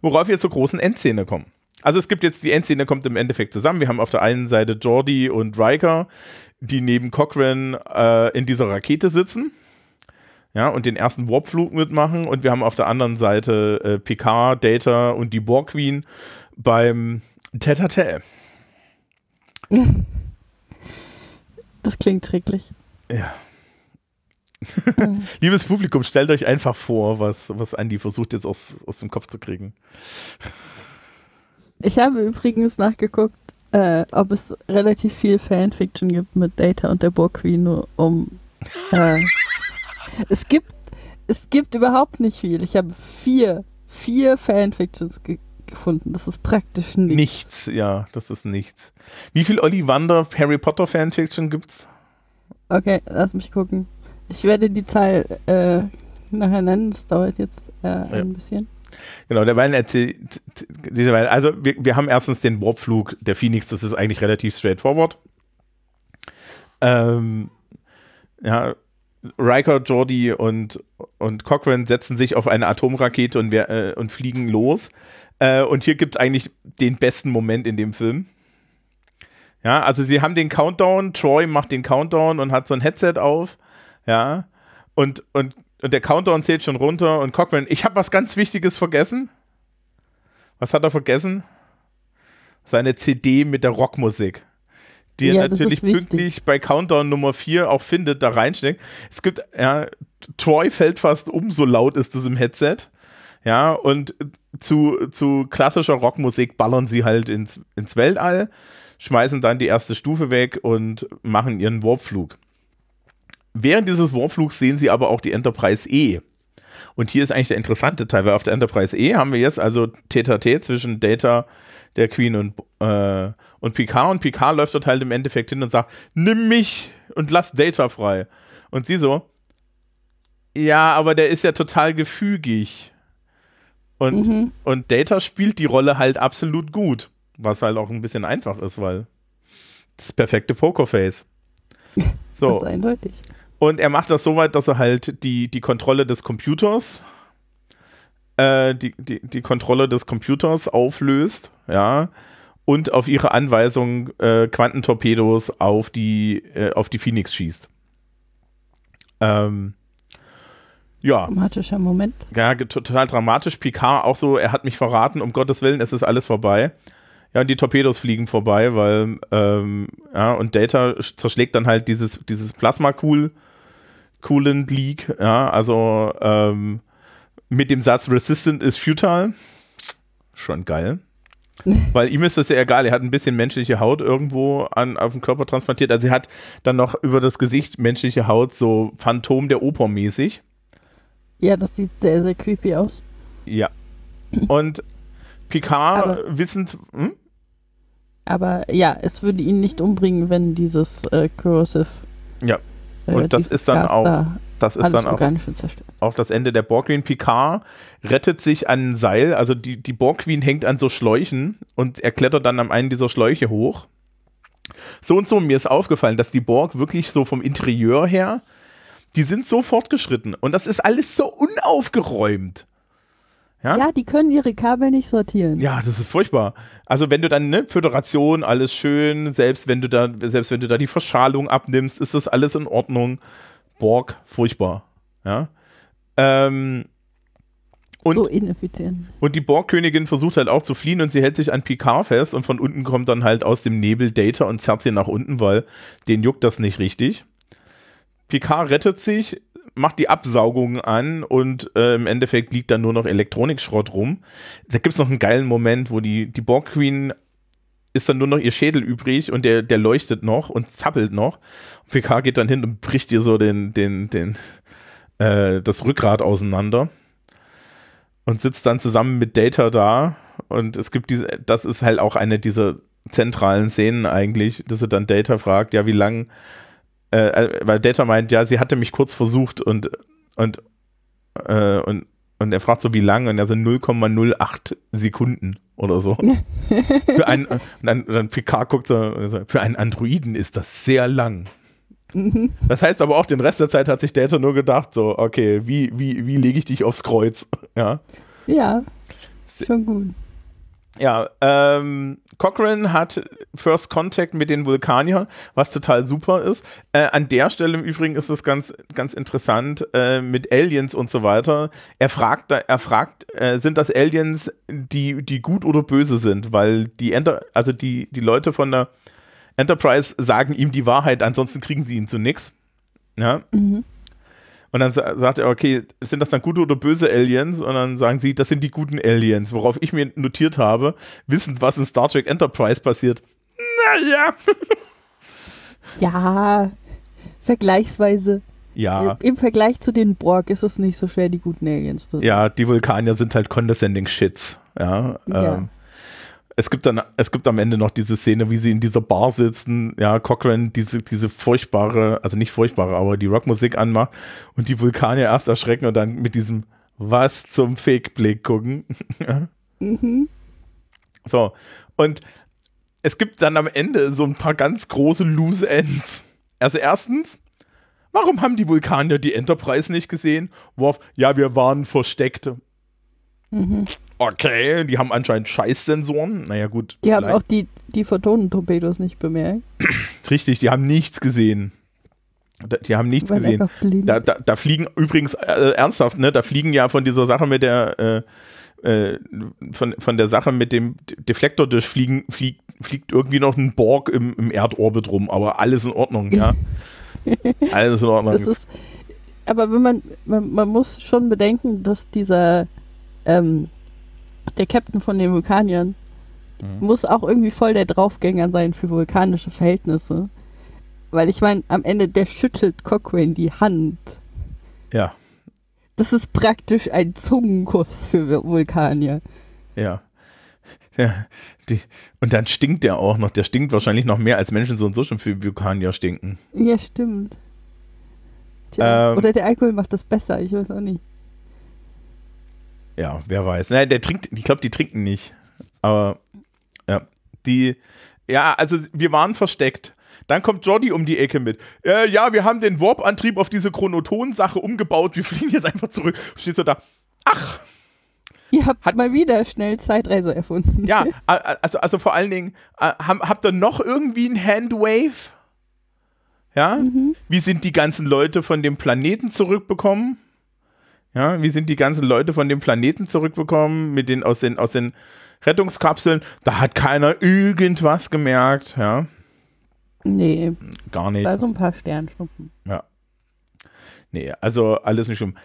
Worauf wir zur großen Endszene kommen. Also es gibt jetzt, die Endszene kommt im Endeffekt zusammen. Wir haben auf der einen Seite Jordi und Riker, die neben Cochrane äh, in dieser Rakete sitzen. Ja, und den ersten Warpflug mitmachen. Und wir haben auf der anderen Seite äh, Picard, Data und die Borg Queen beim Tete. Das klingt schrecklich. Ja. Mhm. Liebes Publikum, stellt euch einfach vor, was, was Andy versucht jetzt aus, aus dem Kopf zu kriegen. Ich habe übrigens nachgeguckt, äh, ob es relativ viel Fanfiction gibt mit Data und der Borg Queen, nur um. Äh, es gibt es gibt überhaupt nicht viel. Ich habe vier, vier Fanfictions ge gefunden. Das ist praktisch nichts. Nichts, ja, das ist nichts. Wie viel Ollivander Harry Potter Fanfiction gibt's? Okay, lass mich gucken. Ich werde die Zahl äh, nachher nennen. Das dauert jetzt äh, ja. ein bisschen. Genau, derweil erzählt, also wir, wir haben erstens den Warpflug der Phoenix, das ist eigentlich relativ straightforward. Ähm, ja, Riker, Jordi und, und Cochrane setzen sich auf eine Atomrakete und, wir, äh, und fliegen los. Äh, und hier gibt es eigentlich den besten Moment in dem Film. Ja, also sie haben den Countdown, Troy macht den Countdown und hat so ein Headset auf. Ja, und, und und der Countdown zählt schon runter und Cochrane, ich habe was ganz Wichtiges vergessen. Was hat er vergessen? Seine CD mit der Rockmusik. Die ja, er natürlich pünktlich bei Countdown Nummer 4 auch findet, da reinsteckt. Es gibt, ja, Troy fällt fast um, so laut ist es im Headset. Ja, und zu, zu klassischer Rockmusik ballern sie halt ins, ins Weltall, schmeißen dann die erste Stufe weg und machen ihren Warpflug. Während dieses Warflugs sehen sie aber auch die Enterprise E. Und hier ist eigentlich der interessante Teil, weil auf der Enterprise E haben wir jetzt also Tete zwischen Data, der Queen und, äh, und Picard. Und Picard läuft dort halt im Endeffekt hin und sagt, nimm mich und lass Data frei. Und sie so, ja, aber der ist ja total gefügig. Und, mhm. und Data spielt die Rolle halt absolut gut. Was halt auch ein bisschen einfach ist, weil das perfekte Pokerface. So. Das ist eindeutig. Und er macht das so weit, dass er halt die, die Kontrolle des Computers, äh, die, die, die Kontrolle des Computers auflöst, ja, und auf ihre Anweisung äh, Quantentorpedos auf die, äh, auf die Phoenix schießt. Ähm, Ja. Dramatischer Moment. Ja, total dramatisch. Picard auch so, er hat mich verraten, um Gottes Willen, es ist alles vorbei. Ja, und die Torpedos fliegen vorbei, weil, ähm, ja, und Data zerschlägt dann halt dieses, dieses Plasma-Cool, Coolant Leak, ja, also, ähm, mit dem Satz Resistant is futile. Schon geil. Weil ihm ist das ja egal, er hat ein bisschen menschliche Haut irgendwo an, auf den Körper transplantiert. Also er hat dann noch über das Gesicht menschliche Haut, so Phantom der Oper mäßig. Ja, das sieht sehr, sehr creepy aus. Ja. Und Picard aber, wissend. Hm? Aber ja, es würde ihn nicht umbringen, wenn dieses äh, Corrosive. Ja. Und das ist dann auch. Da das ist dann auch, auch das Ende der Borg Queen. Picard rettet sich an ein Seil, also die, die Borg Queen hängt an so Schläuchen und er klettert dann am einen dieser Schläuche hoch. So und so, mir ist aufgefallen, dass die Borg wirklich so vom Interieur her, die sind so fortgeschritten und das ist alles so unaufgeräumt. Ja? ja, die können ihre Kabel nicht sortieren. Ja, das ist furchtbar. Also wenn du dann, ne, Föderation, alles schön, selbst wenn du da, selbst wenn du da die Verschalung abnimmst, ist das alles in Ordnung. Borg, furchtbar. Ja. Ähm, und, so ineffizient. Und die Borg-Königin versucht halt auch zu fliehen und sie hält sich an Picard fest und von unten kommt dann halt aus dem Nebel Data und zerrt sie nach unten, weil den juckt das nicht richtig. Picard rettet sich, macht die Absaugung an und äh, im Endeffekt liegt dann nur noch Elektronikschrott rum. Da gibt es noch einen geilen Moment, wo die, die Borg-Queen ist dann nur noch ihr Schädel übrig und der, der leuchtet noch und zappelt noch. Und PK geht dann hin und bricht ihr so den, den, den, äh, das Rückgrat auseinander und sitzt dann zusammen mit Data da. Und es gibt diese, das ist halt auch eine dieser zentralen Szenen eigentlich, dass er dann Data fragt, ja, wie lang, äh, äh weil Data meint, ja, sie hatte mich kurz versucht und, und, äh, und, und er fragt so, wie lang? Und er so 0,08 Sekunden oder so. für einen, dann, dann Picard guckt so, für einen Androiden ist das sehr lang. Mhm. Das heißt aber auch, den Rest der Zeit hat sich Data nur gedacht, so, okay, wie, wie, wie lege ich dich aufs Kreuz? Ja. Ja. Schon gut. Ja, ähm, Cochrane hat First Contact mit den Vulkaniern, was total super ist. Äh, an der Stelle im Übrigen ist es ganz, ganz interessant äh, mit Aliens und so weiter. Er fragt, er fragt, äh, sind das Aliens, die, die gut oder böse sind? Weil die, Enter also die, die Leute von der Enterprise sagen ihm die Wahrheit, ansonsten kriegen sie ihn zu nichts. Ja. Mhm. Und dann sagt er, okay, sind das dann gute oder böse Aliens? Und dann sagen sie, das sind die guten Aliens. Worauf ich mir notiert habe, wissend, was in Star Trek Enterprise passiert. Naja. ja, vergleichsweise. Ja. Im Vergleich zu den Borg ist es nicht so schwer, die guten Aliens zu Ja, die Vulkanier sind halt condescending Shits. Ja. ja. Ähm, es gibt dann, es gibt am Ende noch diese Szene, wie sie in dieser Bar sitzen, ja, Cochrane diese, diese furchtbare, also nicht furchtbare, aber die Rockmusik anmacht und die Vulkanier erst erschrecken und dann mit diesem Was zum Fake-Blick gucken. mhm. So, und es gibt dann am Ende so ein paar ganz große Loose Ends. Also erstens, warum haben die Vulkanier die Enterprise nicht gesehen? Worf, ja, wir waren versteckt. Mhm. Okay, die haben anscheinend Scheißsensoren. Naja, gut. Die haben auch die, die Photonentorpedos nicht bemerkt. Richtig, die haben nichts gesehen. Die haben nichts gesehen. Da, da, da, fliegen übrigens äh, ernsthaft, ne? Da fliegen ja von dieser Sache mit der äh, äh, von, von der Sache mit dem Deflektor durchfliegen, fliegt, fliegt irgendwie noch ein Borg im, im Erdorbit rum, aber alles in Ordnung, ja. alles in Ordnung. Ist, aber wenn man, man, man muss schon bedenken, dass dieser ähm, der Captain von den Vulkaniern mhm. muss auch irgendwie voll der Draufgänger sein für vulkanische Verhältnisse. Weil ich meine, am Ende, der schüttelt Cochrane die Hand. Ja. Das ist praktisch ein Zungenkuss für Vulkanier. Ja. ja die, und dann stinkt der auch noch. Der stinkt wahrscheinlich noch mehr, als Menschen so und so schon für Vulkanier stinken. Ja, stimmt. Tja, ähm, oder der Alkohol macht das besser, ich weiß auch nicht. Ja, wer weiß. Nein, der trinkt, ich glaube, die trinken nicht. Aber ja, die, ja, also wir waren versteckt. Dann kommt Jordi um die Ecke mit. Äh, ja, wir haben den Warp-Antrieb auf diese Chronoton-Sache umgebaut. Wir fliegen jetzt einfach zurück. Stehst du da? Ach! Ihr habt hat, mal wieder schnell Zeitreise erfunden. Ja, also, also vor allen Dingen, habt ihr noch irgendwie ein Handwave? Ja? Mhm. Wie sind die ganzen Leute von dem Planeten zurückbekommen? Ja, wie sind die ganzen Leute von dem Planeten zurückbekommen, mit den aus den aus den Rettungskapseln? Da hat keiner irgendwas gemerkt, ja. Nee, Gar nicht. war so ein paar Sternschnuppen. Nee, also alles nicht schlimm.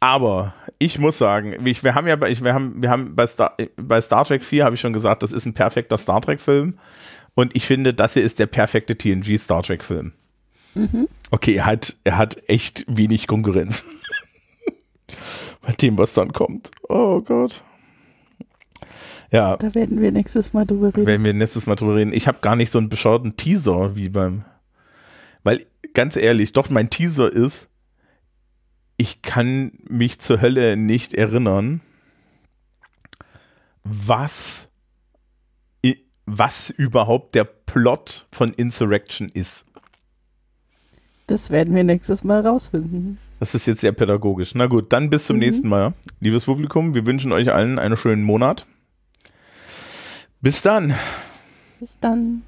Aber ich muss sagen, ich, wir haben ja bei, ich, wir haben, wir haben bei Star, bei Star Trek 4 habe ich schon gesagt, das ist ein perfekter Star Trek Film. Und ich finde, das hier ist der perfekte TNG Star Trek Film. Okay, er hat, er hat echt wenig Konkurrenz. Bei dem, was dann kommt. Oh Gott. Ja, Da werden wir nächstes Mal drüber reden. werden wir nächstes Mal drüber reden. Ich habe gar nicht so einen bescheuerten Teaser wie beim. Weil, ganz ehrlich, doch mein Teaser ist, ich kann mich zur Hölle nicht erinnern, was, was überhaupt der Plot von Insurrection ist. Das werden wir nächstes Mal rausfinden. Das ist jetzt sehr pädagogisch. Na gut, dann bis zum Mhm. nächsten Mal. Liebes Publikum, wir wünschen euch allen einen schönen Monat. Bis dann. Bis dann.